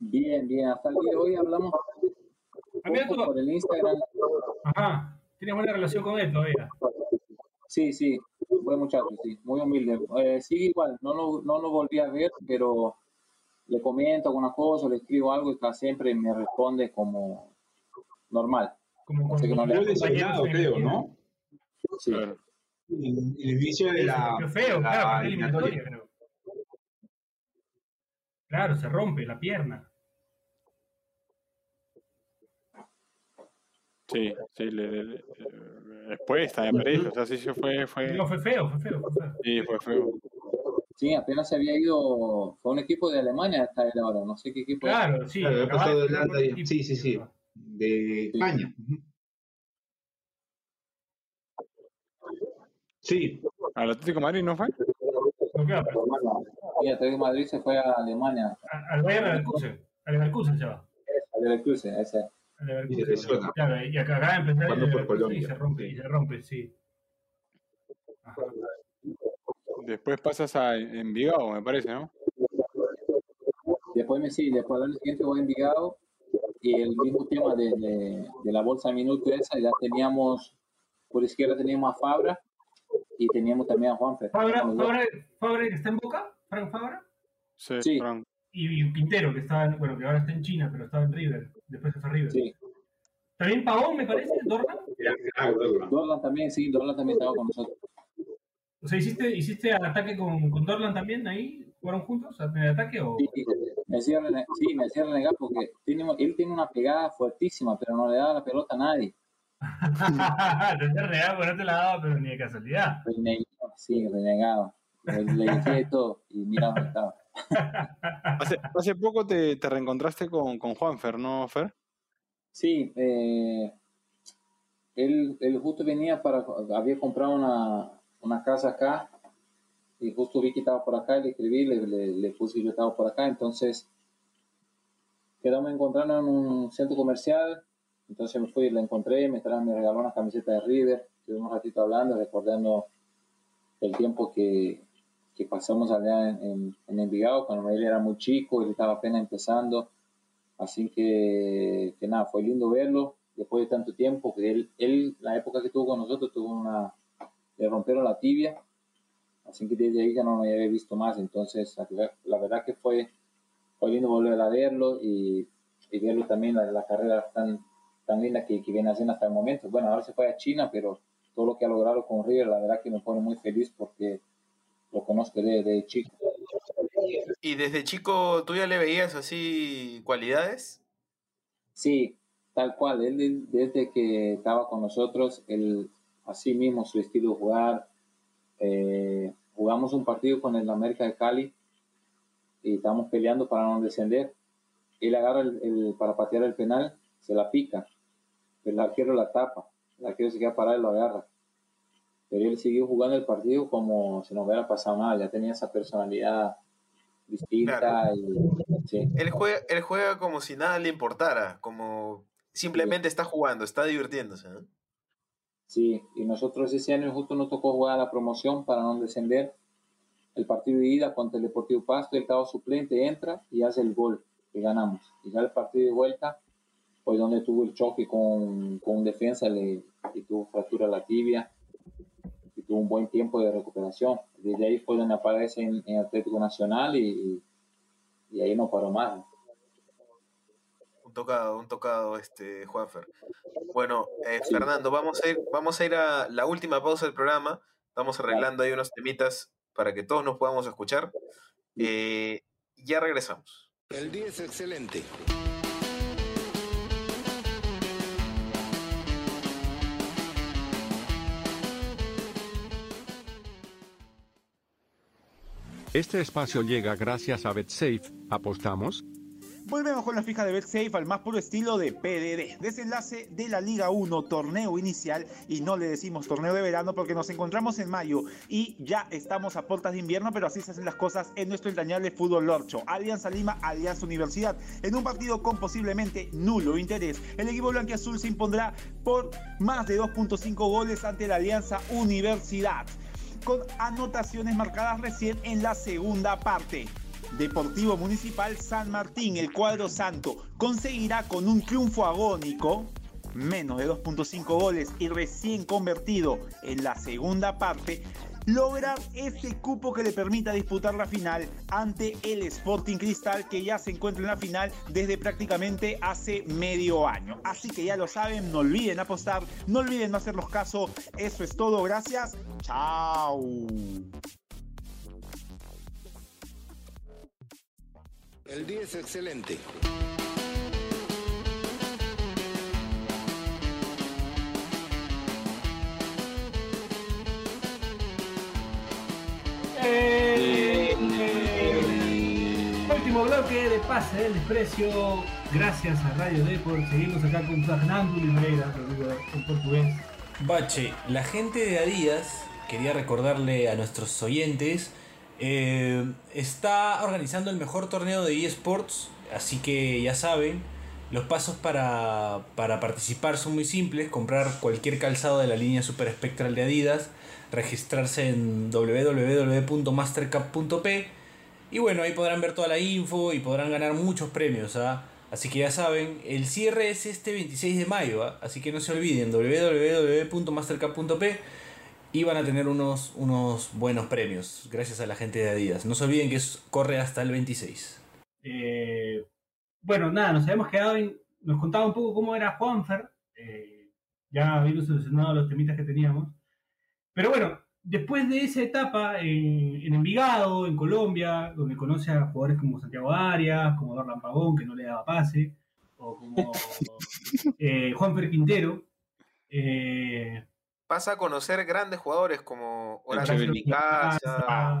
Bien, bien, hasta el día de hoy hablamos Ah, poco por el Instagram. Ajá. ¿Tienes buena relación con él todavía? Sí, sí, buen muchacho, sí, muy humilde. Eh, sigue igual, no lo, no lo volví a ver, pero le comento alguna cosa, le escribo algo y está siempre me responde como normal. Como Así que no le- lesionado, creo, ¿no? Sí. El inicio de la, Qué feo, de la claro, porque es eliminatoria. eliminatoria, creo. Claro, se rompe la pierna. Sí, sí, le, le- le- expuesta, me parece. O sea, sí, sí, fue, fue, No, fue feo, fue feo, fue feo. sí, fue feo. Sí, apenas se había ido, fue un equipo de Alemania hasta él ahora, no sé qué equipo. Claro, sí. Claro, había pasado de de Holanda y- sí, sí, sí. De España. Sí. ¿Al Atlético de Madrid no fue? No, claro, Y Atlético de Madrid se fue a Alemania, Al Bayern Leverkusen. Al Leverkusen se va. al Leverkusen, ese. Y Leverkusen. le suena. Claro, y acá acaba de empezar el por y se rompe, y se rompe, sí. Ajá. Después pasas a Envigado, me parece, ¿no? Después me sí, después al año siguiente voy a Envigado y el mismo tema de, de, de la bolsa de minutos esa, ya teníamos, por izquierda teníamos a Fabra y teníamos también a Juanfer. Fabra. Fabra, Fabra que está en Boca, Frank Fabra, Sí, y, y Quintero que estaba, en- bueno, que ahora está en China, pero estaba en River, después se fue a River. Sí. También Pavón, me parece, Dorlan. Dorlan también, sí, Dorlan también estaba con nosotros. O sea, ¿hiciste, hiciste al ataque con, con Dorlan también ahí? ¿Fueron juntos en el ataque o...? Sí, me hacía, rene- sí, me hacía renegar porque tiene, él tiene una pegada fuertísima, pero no le daba la pelota a nadie. (laughs) te hacía renegar porque no te la daba, pero ni de casualidad. Renegaba, sí, renegaba. Le, le decía de todo y mira dónde estaba. Hace, hace poco te, te reencontraste con, con Juanfer, ¿no, Fer? Sí, eh, él, él justo venía para, había comprado una, una casa acá y justo vi que estaba por acá y le escribí, le, le, le puse que yo estaba por acá, entonces quedamos encontrando en un centro comercial, entonces me fui, lo encontré, me, trajo, me regaló una camiseta de River, estuvimos un ratito hablando, recordando el tiempo que, que pasamos allá en, en, en Envigado, cuando él era muy chico, él estaba apenas empezando, Así que, que nada, fue lindo verlo. Después de tanto tiempo, que él, él, la época que estuvo con nosotros, tuvo una, le rompieron la tibia, así que desde ahí ya no lo había visto más, entonces la, verdad que fue, fue lindo volver a verlo y, y verlo también la, la, carrera tan, tan linda que, que viene haciendo hasta el momento. Bueno, ahora se fue a China, pero todo lo que ha logrado con River, la verdad que me pone muy feliz porque lo conozco desde chico. ¿Y desde chico tú ya le veías así cualidades? Sí, tal cual. Él desde que estaba con nosotros, él, así mismo su estilo de jugar. Eh, jugamos un partido con el América de Cali y estábamos peleando para no descender. Él agarra el, para patear el penal, se la pica, el arquero la tapa, el arquero se queda parado y lo agarra. Pero él siguió jugando el partido como si no hubiera pasado nada, ya tenía esa personalidad distinta. él, juega, él juega como si nada le importara, como simplemente está jugando, está divirtiéndose. Sí, y nosotros ese año justo nos tocó jugar a la promoción para no descender. El partido de ida contra el Deportivo Pasto, el cabo suplente entra y hace el gol y ganamos. Y ya el partido de vuelta fue donde tuvo el choque con, con defensa le, y tuvo fractura la tibia tuvo un buen tiempo de recuperación. Desde ahí fue donde aparece en, Atlético Nacional y, y, ahí no paró más. Un tocado, un tocado, este, Juanfer. Bueno, eh, Fernando, vamos a, ir, vamos a ir a la última pausa del programa. Estamos arreglando ahí unos temitas para que todos nos podamos escuchar. Eh, ya regresamos. El día es excelente. Este espacio llega gracias a BetSafe. ¿Apostamos? Volvemos con la fija de BetSafe al más puro estilo de PDD. Desenlace de la Liga 1, torneo inicial, y no le decimos torneo de verano porque nos encontramos en mayo y ya estamos a puertas de invierno, pero así se hacen las cosas en nuestro entrañable fútbol lorcho. Alianza Lima, Alianza Universidad. En un partido con posiblemente nulo interés, el equipo blanquiazul se impondrá por más de 2.5 goles ante la Alianza Universidad con anotaciones marcadas recién en la segunda parte. Deportivo Municipal San Martín, el cuadro santo, conseguirá con un triunfo agónico, menos de 2.5 goles y recién convertido en la segunda parte, lograr ese cupo que le permita disputar la final ante el Sporting Cristal que ya se encuentra en la final desde prácticamente hace medio año. Así que ya lo saben, no olviden apostar, no olviden no hacernos caso. Eso es todo, gracias. Chao. El día es excelente. Último bloque de pase del desprecio. Gracias a Radio Deport. Seguimos acá con Fernando Oliveira, en portugués. Bache, la gente de Adidas, quería recordarle a nuestros oyentes, eh, está organizando el mejor torneo de eSports, así que ya saben, los pasos para, participar son muy simples, comprar cualquier calzado de la línea Super Spectral de Adidas, registrarse en www.mastercap.p y bueno, ahí podrán ver toda la info y podrán ganar muchos premios. ¿ah? Así que ya saben, el cierre es este 26 de mayo, ¿ah? así que no se olviden www.mastercap.p y van a tener unos, unos buenos premios gracias a la gente de Adidas. No se olviden que corre hasta el 26. Eh, bueno, nada, nos habíamos quedado en, nos contaba un poco cómo era Juanfer, eh, ya habíamos solucionado los temitas que teníamos. Pero bueno, después de esa etapa en, Envigado, en Colombia, donde conoce a jugadores como Santiago Arias, como Dorlan Pagón, que no le daba pase, o como (laughs) eh, Juan Fer Quintero. Eh, Pasa a conocer grandes jugadores como Horacio Picasa,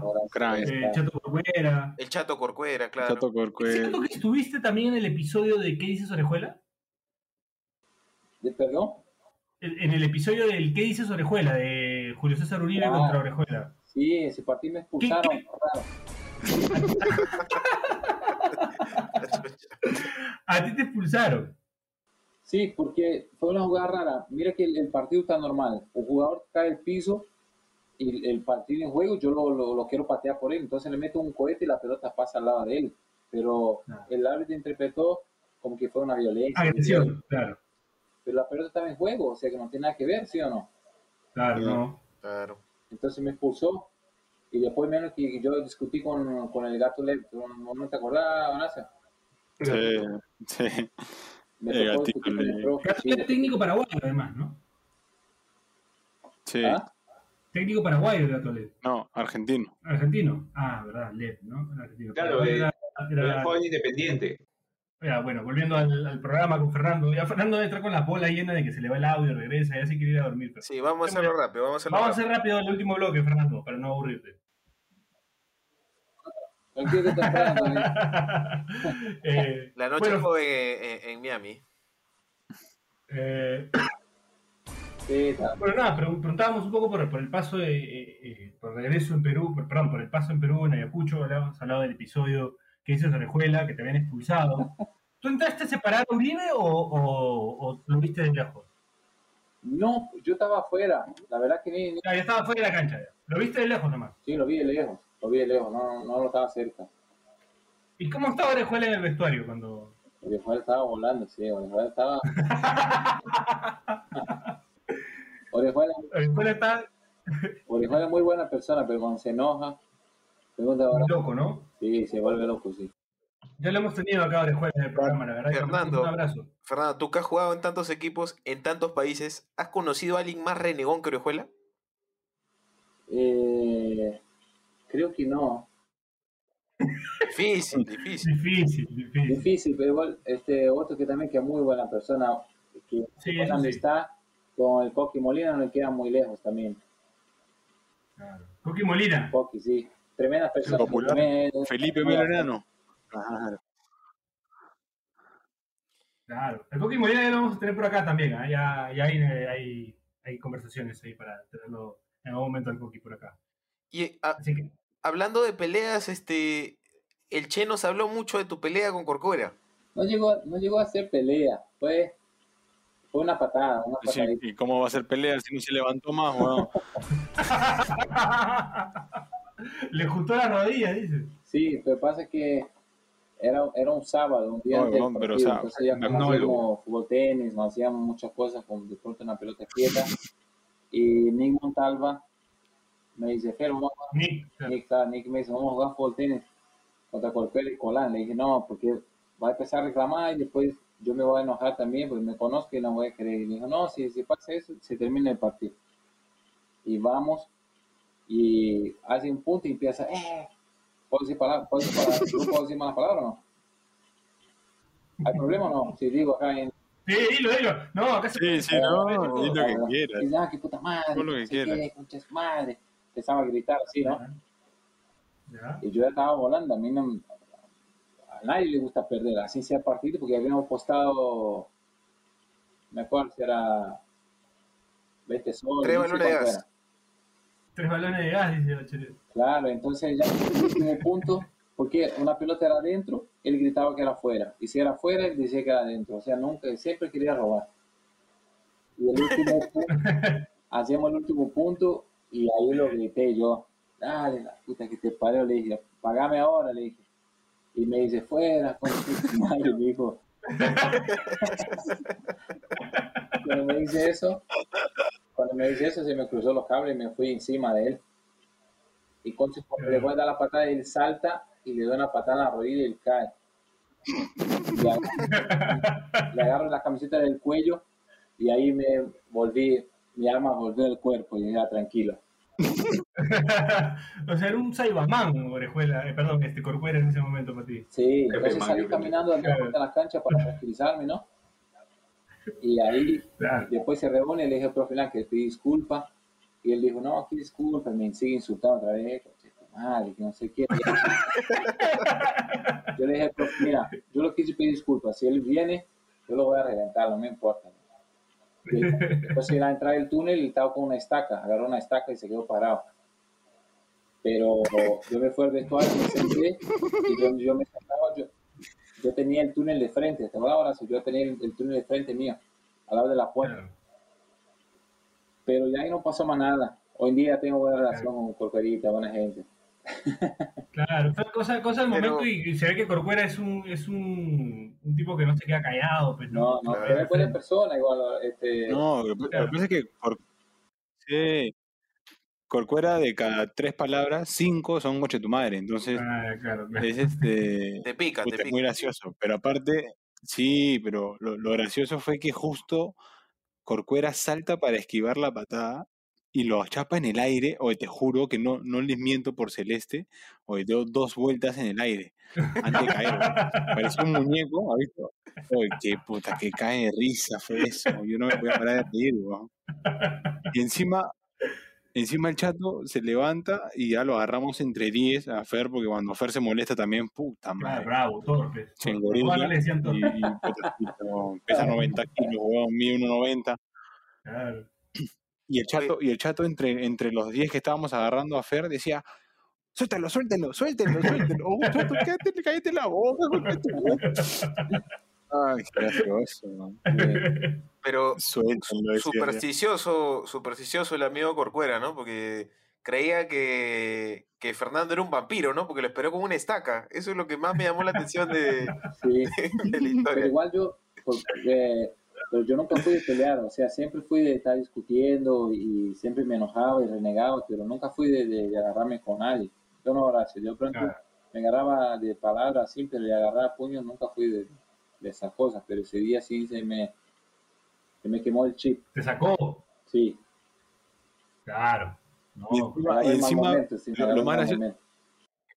el eh, Chato Corcuera. El Chato Corcuera, claro. Chato Corcuera. ¿Es cierto que estuviste también en el episodio de ¿Qué dices Orejuela? ¿De perdón? En el episodio del ¿Qué dices Orejuela? De Julio César Uribe contra Orejuela. Sí, ese partido me expulsaron. (laughs) A ti te expulsaron. Sí, porque fue una jugada rara. Mira que el, partido está normal. El jugador cae al piso y el partido en juego yo lo, lo, quiero patear por él. Entonces le meto un cohete y la pelota pasa al lado de él. Pero ah. el árbitro interpretó como que fue una violencia. Agresión, claro. Pero la pelota estaba en juego, o sea que no tiene nada que ver, ¿sí o no? Claro, no. Claro. Entonces me expulsó y después menos que yo discutí con, con el gato Lev, ¿no te acordás, Vanessa? Sí, (laughs) sí. Me El tocó gatito discutir con el Lev. profe, sí. Es técnico paraguayo, además, ¿no? Sí. ¿Ah? Técnico paraguayo el gato LED. No, argentino. Argentino. Ah, verdad, LED, ¿no? Era argentino. Claro, Era- eh, era- Era joven independiente. Ya, bueno, volviendo al, al programa con Fernando. Ya Fernando entra con las bolas llenas de que se le va el audio, regresa, ya se quiere ir a dormir. pero- Sí, vamos a hacerlo rápido, vamos a hacerlo Vamos a rápido. hacer rápido el último bloque, Fernando, para no aburrirte. Tranquilo ¿eh? (laughs) Eh, La noche bueno, joven en, en- en Miami. eh, bueno, nada, pregun- preguntábamos un poco por, por el paso de, eh, eh, por regreso en Perú, por, perdón, por el paso en Perú, en Ayacucho, hablábamos hablado del episodio que hizo Orejuela, que te habían expulsado. ¿Tú entraste a separar a Uribe o, o- o lo viste de lejos? No, yo estaba afuera, la verdad que ni, ni- Ah, ya estaba fuera de la cancha, ya. lo viste de lejos nomás. sí, lo vi de lejos, lo vi de lejos, no, no lo estaba cerca. ¿Y cómo estaba Orejuela en el vestuario cuando, Orejuela estaba volando, sí, Orejuela estaba... (laughs) Orejuela, Orejuela está Orejuela es muy buena persona, pero cuando se enoja, loco, ¿no? sí, se vuelve loco, sí. Ya lo hemos tenido acá Orejuela en el programa, la verdad. Fernando. Un abrazo. Fernando, tú que has jugado en tantos equipos, en tantos países, ¿has conocido a alguien más renegón que Orejuela? Eh, creo que no, Difícil, difícil. Difícil, difícil. difícil, pero igual, este, otro que también que es muy buena persona, que Sí, con eso donde sí. está, con el Coqui Molina no le queda muy lejos también. Claro. Coqui Molina. Coqui, sí. Tremenda persona. popular. tremendo. Felipe Melonano. Claro. Claro. El Molina ya lo vamos a tener por acá también. ¿ah? Ya, ya hay, hay, hay conversaciones ahí para tenerlo en algún momento al Coqui por acá. Y a- Así que, hablando de peleas, este, el Che nos habló mucho de tu pelea con Corcuera. No llegó, no llegó a ser pelea, fue, fue una patada, una Sí, patadita. ¿Y cómo va a ser pelea si no se levantó más, weón? (laughs) le juntó la rodilla, dice. Sí, pero pasa que era, era un sábado, un día No, antes del weón, pero, partido, o sea, entonces ya no, como no, hacíamos fútbol tenis, nos hacíamos muchas cosas con de pronto una pelota quieta, y Nick Montalva me dice, Fer, vamos a Nick. Nick, claro, Nick me dice, vamos a jugar fútbol tenis contra Corpel y Colán. Le dije, no, porque va a empezar a reclamar y después yo me voy a enojar también porque me conozco y no voy a querer. Y me dijo, no, si, si pasa eso, se termina el partido. Y vamos y hace un punto y empieza, eh, ¿puedo decir, palabras, ¿puedo decir, palabras? ¿No puedo decir malas palabras o no? ¿Hay problema o no? Si digo acá en... Sí, dilo, dilo. No, acá se Sí, sí, no, di lo que quieras. Y dice, ah, qué puta madre, Pon lo que no quieras. qué, concha de su madre. Empezaba a gritar así, ¿no? Ya. Y yo ya estaba volando, a mí no, a nadie le gusta perder, así sea partido, porque habíamos postado, me acuerdo si era 20 soles. Tres no balones de cuánto gas. era. Tres balones de gas, dice Bachelet. Claro, entonces ya en el último punto, porque una pelota era adentro, él gritaba que era afuera, y si era afuera, él decía que era adentro, o sea, nunca, siempre quería robar. Y el último (laughs) punto, hacíamos el último punto, y ahí lo grité yo, dale, la puta que te parió, le dije, pagame ahora, le dije. Y me dice, fuera, con tu madre, me dijo. (laughs) Cuando me dice eso, me dice eso, se me cruzó los cables y me fui encima de él. Y entonces cuando le voy a dar la patada, él salta y le doy una patada en la rodilla y él cae. Y ahí- (laughs) le agarro la camiseta del cuello y ahí me volví, mi alma volvió al cuerpo y ya tranquilo. (laughs) o sea, era un Saibamán, Orejuela. eh, perdón, este Corcuera en ese momento para ti. Sí, entonces salí caminando Claro. la cancha para tranquilizarme, ¿no? Y ahí Claro. después se reúne y le dije al profe Lan que pedí disculpas. Y él dijo, no, aquí disculpa, me sigue insultando otra vez, madre, que no sé qué. Yo le dije profe, mira, yo lo quise pedir disculpas, si él viene, yo lo voy a reventar, no me importa. Entonces él a entrar al túnel y estaba con una estaca, agarró una estaca y se quedó parado. Pero yo me fui al vestuario, me senté y yo, yo me sentaba, yo, yo tenía el túnel de frente, ¿te acuerdas yo tenía el, el túnel de frente mío, al lado de la puerta. Claro. Pero ya ahí no pasó más nada. Hoy en día tengo buena relación con Corperita, buena gente. (laughs) Claro, fue cosa, cosa del momento y, se ve que Corcuera es un, es un, un, tipo que no se queda callado. Pues, no, no, pero es buena persona igual. Este... No, lo que pasa es que sí, Corcuera de cada tres palabras, cinco son coche tu madre. Entonces, ah, claro, claro. es este. (laughs) Te pica, te pica. muy gracioso. Pero aparte, sí, pero lo, lo gracioso fue que justo Corcuera salta para esquivar la patada y lo chapa en el aire, o te juro que no, no les miento por celeste, o dio dos vueltas en el aire antes de caer. Parecía un muñeco, ¿has visto? Oye, qué puta, que cae de risa fue eso. Yo no me voy a parar de reír, Y encima, encima el chato se levanta y ya lo agarramos entre 10 a Fer, porque cuando Fer se molesta también, puta madre. bravo, torpe. Se engorilla y, y, pesa 90 kilos, mide 1,90. Claro. Y el chato, y el chato entre, entre los 10 que estábamos agarrando a Fer decía, suéltalo, suéltalo, suéltalo, suéltalo. (laughs) Oh, chato, cállate, cállate la boca. Ay, qué gracioso. (laughs) Pero supersticioso, supersticioso el amigo Corcuera, ¿no? Porque creía que, que, Fernando era un vampiro, ¿no? Porque lo esperó con una estaca. Eso es lo que más me llamó la atención de, (laughs) sí. de la historia. Pero igual yo, porque pero yo nunca fui de pelear, o sea, siempre fui de estar discutiendo y siempre me enojaba y renegaba, pero nunca fui de, de, agarrarme con nadie. Yo no, gracias, yo pronto me agarraba de palabras simples y agarraba puños, nunca fui de, de, esas cosas, pero ese día sí se me, se me quemó el chip. ¿Te sacó? Sí. Claro. No, y encima, lo, más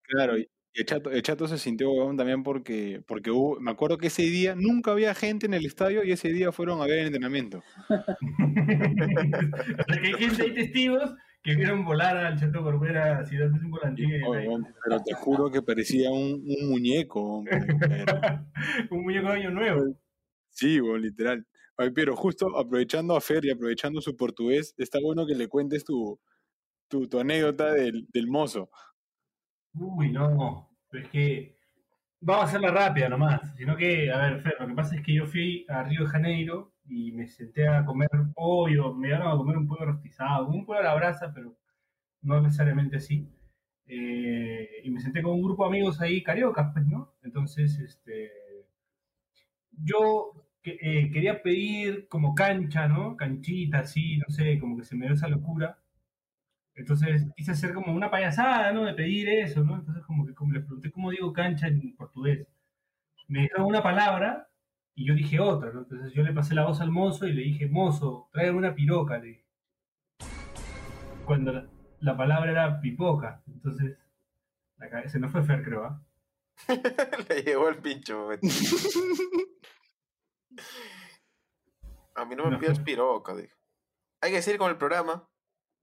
claro, y el chato, el chato se sintió huevón también porque, porque hubo, me acuerdo que ese día nunca había gente en el estadio y ese día fueron a ver el entrenamiento. (laughs) hay gente, hay testigos que vieron volar al Chato Corbera así dándose un volantín. pero te juro que parecía un, un muñeco. (laughs) un muñeco de año nuevo. Sí, bueno, literal. pero justo aprovechando a Fer y aprovechando su portugués, está bueno que le cuentes tu, tu, tu anécdota del, del mozo. Uy, no, pero es que vamos a hacerla rápida nomás, sino que, a ver, Fer, lo que pasa es que yo fui a Río de Janeiro y me senté a comer pollo, me dieron a comer un pollo rostizado, un pollo a la brasa, pero no necesariamente así. Eh, y me senté con un grupo de amigos ahí cariocas, pues, ¿no? Entonces, este, yo eh, quería pedir como cancha, ¿no? Canchita, así, no sé, como que se me dio esa locura. Entonces quise hacer como una payasada, ¿no? De pedir eso, ¿no? Entonces como que como le pregunté cómo digo cancha en portugués. Me dijeron una palabra y yo dije otra, ¿no? Entonces yo le pasé la voz al mozo y le dije, mozo, tráeme una piroca, le dije. Cuando la, palabra era pipoca. Entonces, la, se nos fue Fer, creo, ¿ah? (laughs) le llegó el pincho. (laughs) A mí no me pidas piroca, dije. Hay que seguir con el programa.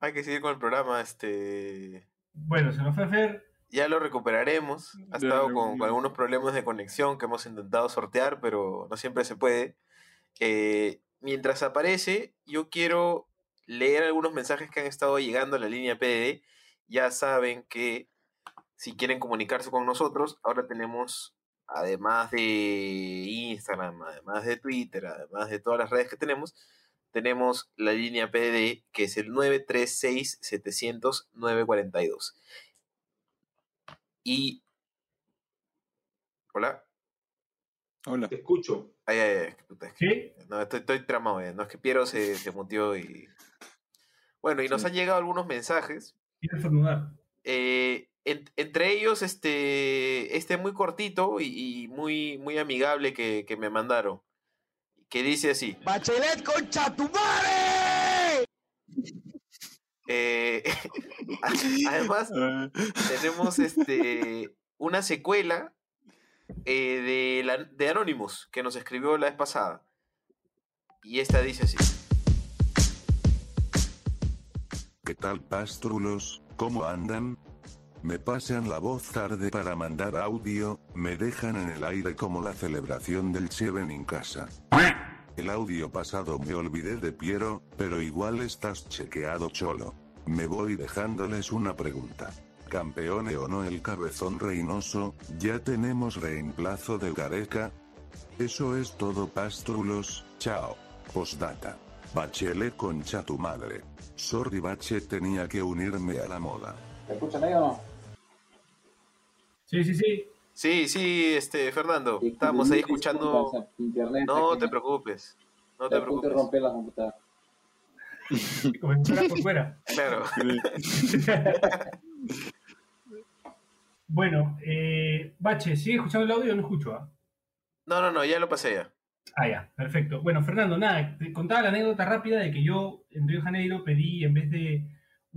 Hay que seguir con el programa, este... Bueno, se nos fue Fer. Ya lo recuperaremos. Ha estado con, algunos problemas de conexión que hemos intentado sortear, pero no siempre se puede. Eh, mientras aparece, yo quiero leer algunos mensajes que han estado llegando a la línea PDD. Ya saben que si quieren comunicarse con nosotros, ahora tenemos, además de Instagram, además de Twitter, además de todas las redes que tenemos, tenemos la línea PD que es el 936-700-942. Y... Hola. Hola. Te escucho. Ay, ay, ay. No, estoy, estoy tramado. No es que Piero se, se mutió y... Bueno, y nos han llegado algunos mensajes. Eh, entre ellos, este, este muy cortito y, muy, muy amigable que, que me mandaron que dice así. Bachelet con Chatumare. Eh, (laughs) además, ah. tenemos este una secuela eh, de, la, de Anonymous que nos escribió la vez pasada. Y esta dice así. ¿Qué tal, pastrulos? ¿Cómo andan? Me pasan la voz tarde para mandar audio, me dejan en el aire como la celebración del Cheven en casa. El audio pasado me olvidé de Piero, pero igual estás chequeado cholo. Me voy dejándoles una pregunta. ¿Campeone o no el cabezón reinoso? ¿Ya tenemos reemplazo de Gareca? Eso es todo pastrulos, chao. Postdata. Bachelet concha tu madre. Sorry Bache tenía que unirme a la moda. ¿Me escuchan ahí o no? Sí, sí, sí. Sí, sí, este, Fernando. Estábamos ahí escuchando. Internet, no te preocupes. No te Te preocupes. romper la computadora. Comenzar por fuera. (laughs) Claro. (laughs) Bueno, eh, Bache, ¿sigue escuchando el audio o no escucho? ah? No, no, no, ya lo pasé ya. Ah, ya, perfecto. Bueno, Fernando, nada, te contaba la anécdota rápida de que yo en Río de Janeiro pedí, en vez de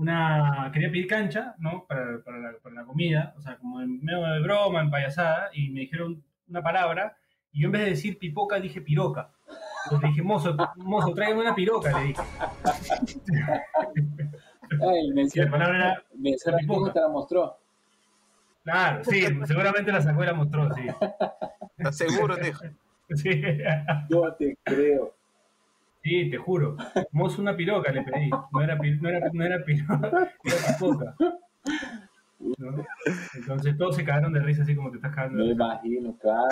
una, quería pedir cancha, ¿no? Para, para la, para la comida, o sea, como en medio de broma, en payasada, y me dijeron una palabra, y yo en vez de decir pipoca dije piroca. Entonces dije, mozo, mozo, tráigame una piroca, le dije. Ay, el la palabra era mensaje pipoca. te la mostró. Claro, sí, seguramente la sacó y la mostró, sí. ¿Estás seguro, dijo? (laughs) Sí. Yo te creo. Sí, te juro. Mozo una piroca le pedí. No era, no era, no era piroca, (laughs) era pipoca. ¿No? Entonces todos se cagaron de risa así como te estás cagando Me imagino, claro.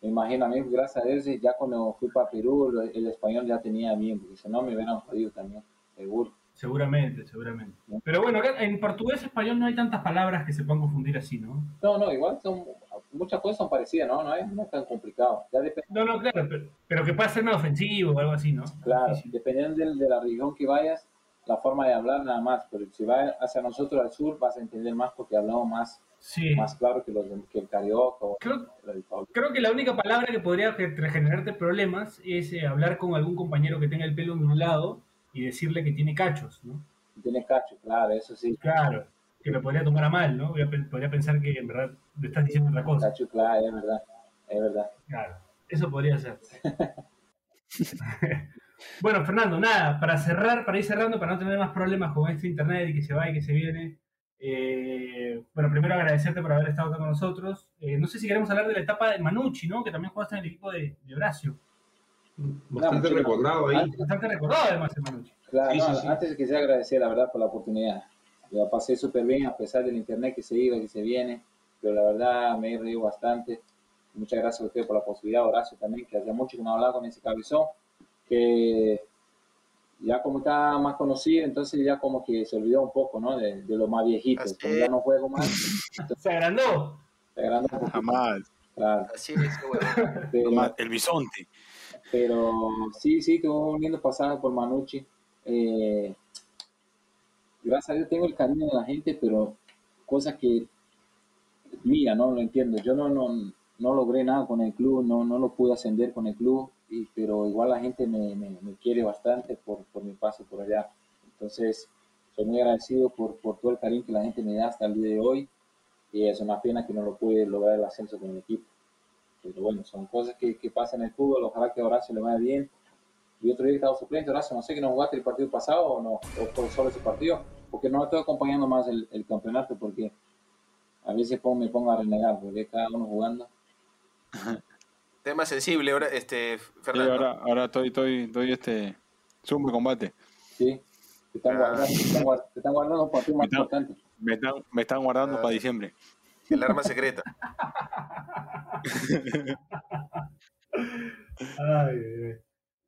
Me imagino a mí, gracias a Dios, ya cuando fui para Perú, el español ya tenía bien, porque si no me hubieran jodido también, seguro. Seguramente, seguramente. Pero bueno, en portugués y español no hay tantas palabras que se puedan confundir así, ¿no? No, no, igual son, muchas cosas son parecidas, ¿no? No es, no es tan complicado. Ya depende, No, no, claro, pero, pero que pueda ser más ofensivo o algo así, ¿no? claro, dependiendo del- de, la región que vayas, la forma de hablar nada más, pero si vas hacia nosotros al sur vas a entender más porque hablamos más, Sí. más claro que, los, de- que el carioca o Creo- el. Creo que la única palabra que podría ge- generarte problemas es eh, hablar con algún compañero que tenga el pelo ondulado y decirle que tiene cachos, ¿no? Tiene cacho, claro, eso sí. Claro, que lo podría tomar a mal, ¿no? Podría pensar que en verdad le estás diciendo otra cosa. Cacho, claro, es verdad, es verdad. Claro, eso podría ser. (laughs) (laughs) bueno, Fernando, nada, para cerrar, para ir cerrando, para no tener más problemas con este internet y que se va y que se viene. eh, bueno, primero agradecerte por haber estado acá con nosotros. Eh, no sé si queremos hablar de la etapa de Manucci, ¿no? Que también jugaste en el equipo de, de Horacio. Bastante recordado ahí. Bastante recordado además Manucci. Claro, Sí, no, sí, sí. antes quisiera agradecer la verdad por la oportunidad. La pasé súper bien a pesar del internet que se iba, que se viene, pero la verdad me he reído bastante. Muchas gracias a usted por la posibilidad, Horacio también, que hacía mucho que no hablaba con ese cabezón, que ya como está más conocido, entonces ya como que se olvidó un poco, ¿no? De, de lo más viejito. Así Como ya no juego más, (laughs) Se agrandó. se poquito. Jamás. Claro, Así es, bueno. El bisonte. Pero sí, sí, tuvo un lindo pasaje por Manucci. Eh, gracias a Dios tengo el cariño de la gente, pero cosas que mía, no lo entiendo. Yo no, no, no logré nada con el club, no, no lo pude ascender con el club, y, pero igual la gente me, me, me quiere bastante por, por mi paso por allá. Entonces, soy muy agradecido por, por todo el cariño que la gente me da hasta el día de hoy, y es una pena que no lo pude lograr el ascenso con el equipo. Pero bueno, son cosas que, que pasan en el fútbol, ojalá que a Horacio le vaya bien. Y otro día estaba suplente, Horacio, no sé que no jugaste el partido pasado o no, o por solo ese partido, porque no estoy acompañando más el, el campeonato, porque a veces pongo- me pongo a renegar, porque cada uno jugando. (laughs) Tema sensible, ahora, este, Sí, Fernando. ahora, ahora estoy, estoy, estoy este. De combate. ¿sí? Te están, Ah. guardando, te están, guard- te están guardando un partido más Me está- importante. Me están, me están guardando Ah. para diciembre. El arma secreta. Ay.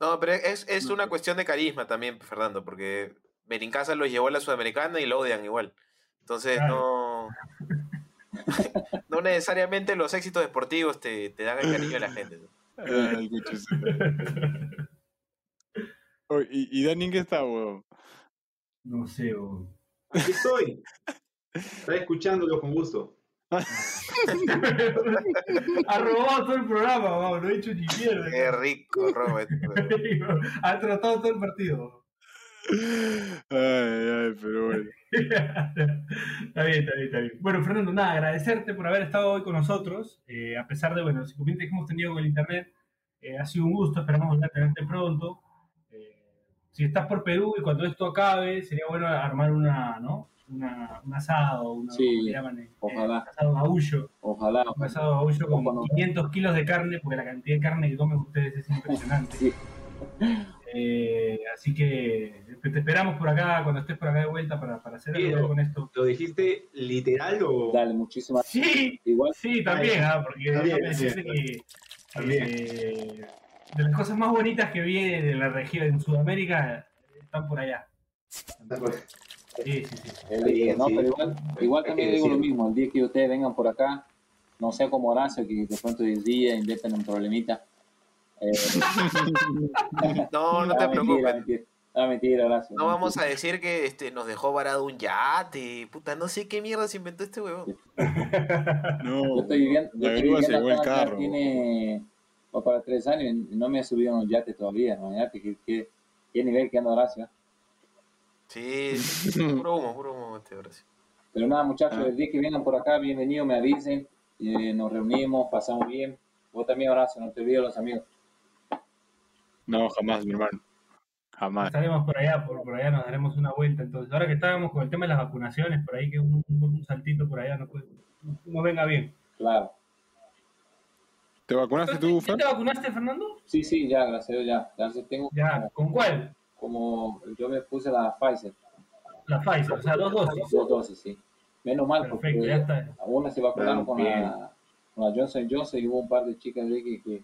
No, pero es, es una cuestión de carisma también, Fernando, porque Benincasa los llevó a la Sudamericana y lo odian igual. Entonces, no. (laughs) no necesariamente los éxitos deportivos te, te dan el cariño de la gente. ¿no? Ay. (laughs) Oye, ¿Y, y Dani qué está, weón? No sé, bo. Aquí estoy. Está escuchándolo con gusto. (laughs) ha robado todo el programa, bo, no he hecho ni mierda. Qué rico, Robert. (laughs) ha tratado todo el partido. Ay, ay, pero bueno. (laughs) está bien, está bien, está bien. Bueno, Fernando, nada, agradecerte por haber estado hoy con nosotros. eh, a pesar de, bueno, los inconvenientes que hemos tenido con el internet, eh, ha sido un gusto, esperamos volver a tenerte pronto. Si estás por Perú y cuando esto acabe, sería bueno armar una, ¿no? Una, un asado, una, Sí, ¿cómo le llaman? Eh, ojalá. asado baullo. Ojalá. Un asado baullo con Ojalá. 500 kilos de carne, porque la cantidad de carne que comen ustedes es impresionante. (laughs) Sí. Eh, así que te esperamos por acá, cuando estés por acá de vuelta para, para hacer algo con esto. ¿Lo dijiste literal o...? Dale, muchísimas Sí, Igual, sí, también, ah, porque También, déjame decirte también. que También. eh, de las cosas más bonitas que vi de la región en Sudamérica están por allá. Sí, sí, sí. El no, pero igual, igual también digo lo mismo, el día que ustedes vengan por acá, no sea como Horacio, que de pronto el día invierten un problemita. Eh, (laughs) no, no te preocupes. Mentira, no, mentira, Horacio. No vamos a decir que este, nos dejó varado un yate. Puta, no sé qué mierda se inventó este huevón. No, (laughs) Yo estoy viviendo, yo la estoy grúa se viviendo llevó el carro. tiene va para tres años y no me he subido a un yate todavía. Imagínate qué, qué, qué nivel que anda Horacio. Sí, puro humo, puro humo este Horacio. Pero nada, muchachos, Ah. el día que vengan por acá, bienvenidos, me avisen, eh, nos reunimos, pasamos bien. Vos también, Horacio, no te olvides los amigos. No, jamás, mi hermano. Jamás. Estaremos por allá, por, por allá nos daremos una vuelta. Entonces, ahora que estábamos con el tema de las vacunaciones, por ahí que un, un- un saltito por allá nos, puede- nos venga bien. Claro. ¿Te vacunaste tú, ¿Ya Fer? te vacunaste, Fernando? Sí, sí, ya, gracias a Dios, ya. Gracias, tengo Ya, ¿con cuál? como, yo me puse la Pfizer. La Pfizer, o sea, dos dosis. Dos dosis, sí. Menos mal, Perfecto, porque ya está. algunas se vacunaron con la, con la Johnson Johnson y hubo un par de chicas de que, que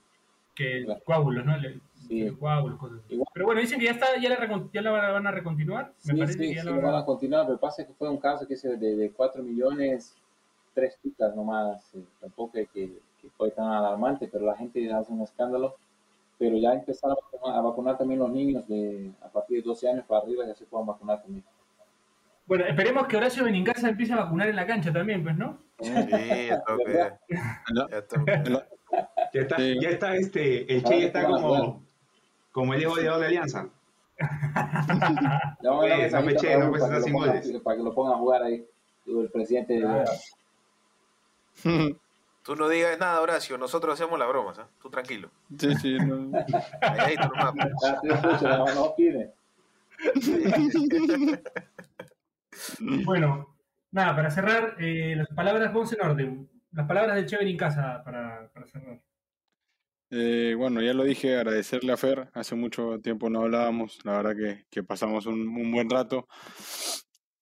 Que coágulos, ¿no? Le- Sí. coágulos, cosas así. Igual. Pero bueno, dicen que ya está, ya la, ya la van a recontinuar. Me Sí, parece sí, que ya sí, la van a... continuar, pero pasa que fue un caso que es de, de 4 millones, tres chicas nomás, eh, tampoco es que, que fue tan alarmante, pero la gente hace un escándalo, pero ya empezaron a vacunar, a vacunar también los niños de a partir de 12 años para arriba, ya se pueden vacunar también. Bueno, esperemos que Horacio Benincasa empiece a vacunar en la cancha también, pues, ¿no? Sí, (laughs) ya. Ya está, ya está este, el A Che ya está como, como el Evo de la Alianza. Ya vamos a dar Pues, no, Peche, a Raúl no, pues, para, que lo sin ponga, goles. para que lo ponga a jugar ahí, el presidente de... (laughs) Tú no digas nada, Horacio. Nosotros hacemos las bromas, ¿ah? Tú tranquilo. Sí, sí. no. No, no pide. Bueno, nada, para cerrar, eh, las palabras, vamos en orden. Las palabras del Che Benincasa para, para cerrar. Eh, bueno, ya lo dije, agradecerle a Fer. Hace mucho tiempo no hablábamos. La verdad que, que pasamos un, un buen rato.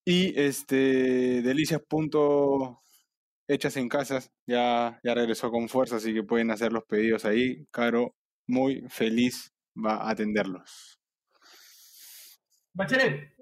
Y este, Delicias punto hechas en casas ya, ya regresó con fuerza, así que pueden hacer los pedidos ahí. Caro, muy feliz va a atenderlos. Bachelet,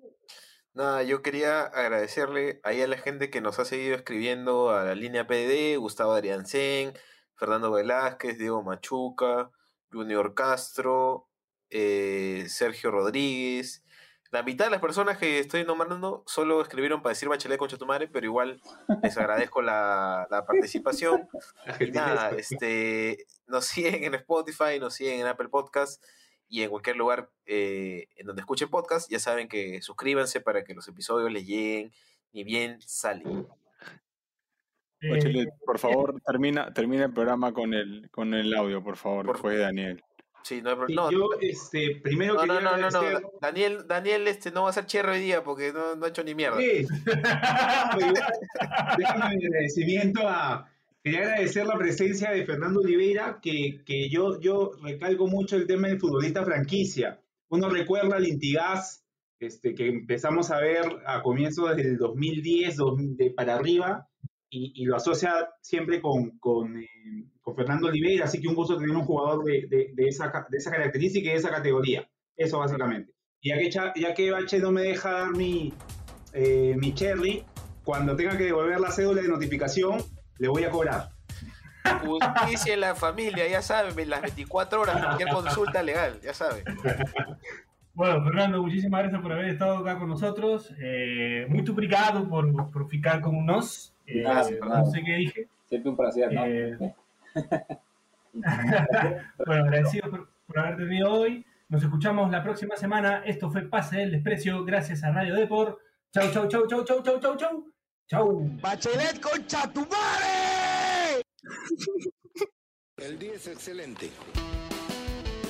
Nada, yo quería agradecerle ahí a la gente que nos ha seguido escribiendo a la línea PDD, Gustavo Adriancén, Fernando Velázquez, Diego Machuca, Junior Castro, eh, Sergio Rodríguez. La mitad de las personas que estoy nombrando solo escribieron para decir Bachelet concha tu madre, pero igual les agradezco la, la participación. (laughs) Y nada, este, nos siguen en Spotify, nos siguen en Apple Podcast y en cualquier lugar eh, en donde escuchen podcast. Ya saben que suscríbanse para que los episodios les lleguen ni bien salen. eh, Bachelet, por favor, termina, termina el programa con el, con el audio, por favor, después de Daniel. Sí, no hay problema. Yo, este, primero no, quería no, Daniel, Daniel este, no va a ser cherro hoy día porque no, no ha hecho ni mierda. Sí. (laughs) Igual, Déjame mi agradecimiento a. Quería agradecer la presencia de Fernando Oliveira, que, que yo, yo recalco mucho el tema del futbolista franquicia. Uno recuerda al Intigas, este, que empezamos a ver a comienzos del 2010 2000 de para arriba, y, y lo asocia siempre con, con, eh, con Fernando Oliveira, así que un gusto tener un jugador de, de, de esa, de esa característica y de esa categoría. Eso básicamente. Y ya que, ya que Bache no me deja dar mi, eh, mi cherry, cuando tenga que devolver la cédula de notificación, le voy a cobrar. Justicia en la familia, ya saben, las 24 horas, cualquier consulta legal, ya saben. Bueno, Fernando, muchísimas gracias por haber estado acá con nosotros. Eh, muy obrigado por, por ficar con nos. Eh, Gracias, no sé qué dije. Siempre un placer, ¿no? Eh, (laughs) bueno, agradecido por, por haberte venido hoy. Nos escuchamos la próxima semana. Esto fue Pase del Desprecio, gracias a Radio Deport. Chau, chau, chau, chau, chau, chau, chau, chau. Chau. Bachelet concha tu madre. El día es excelente.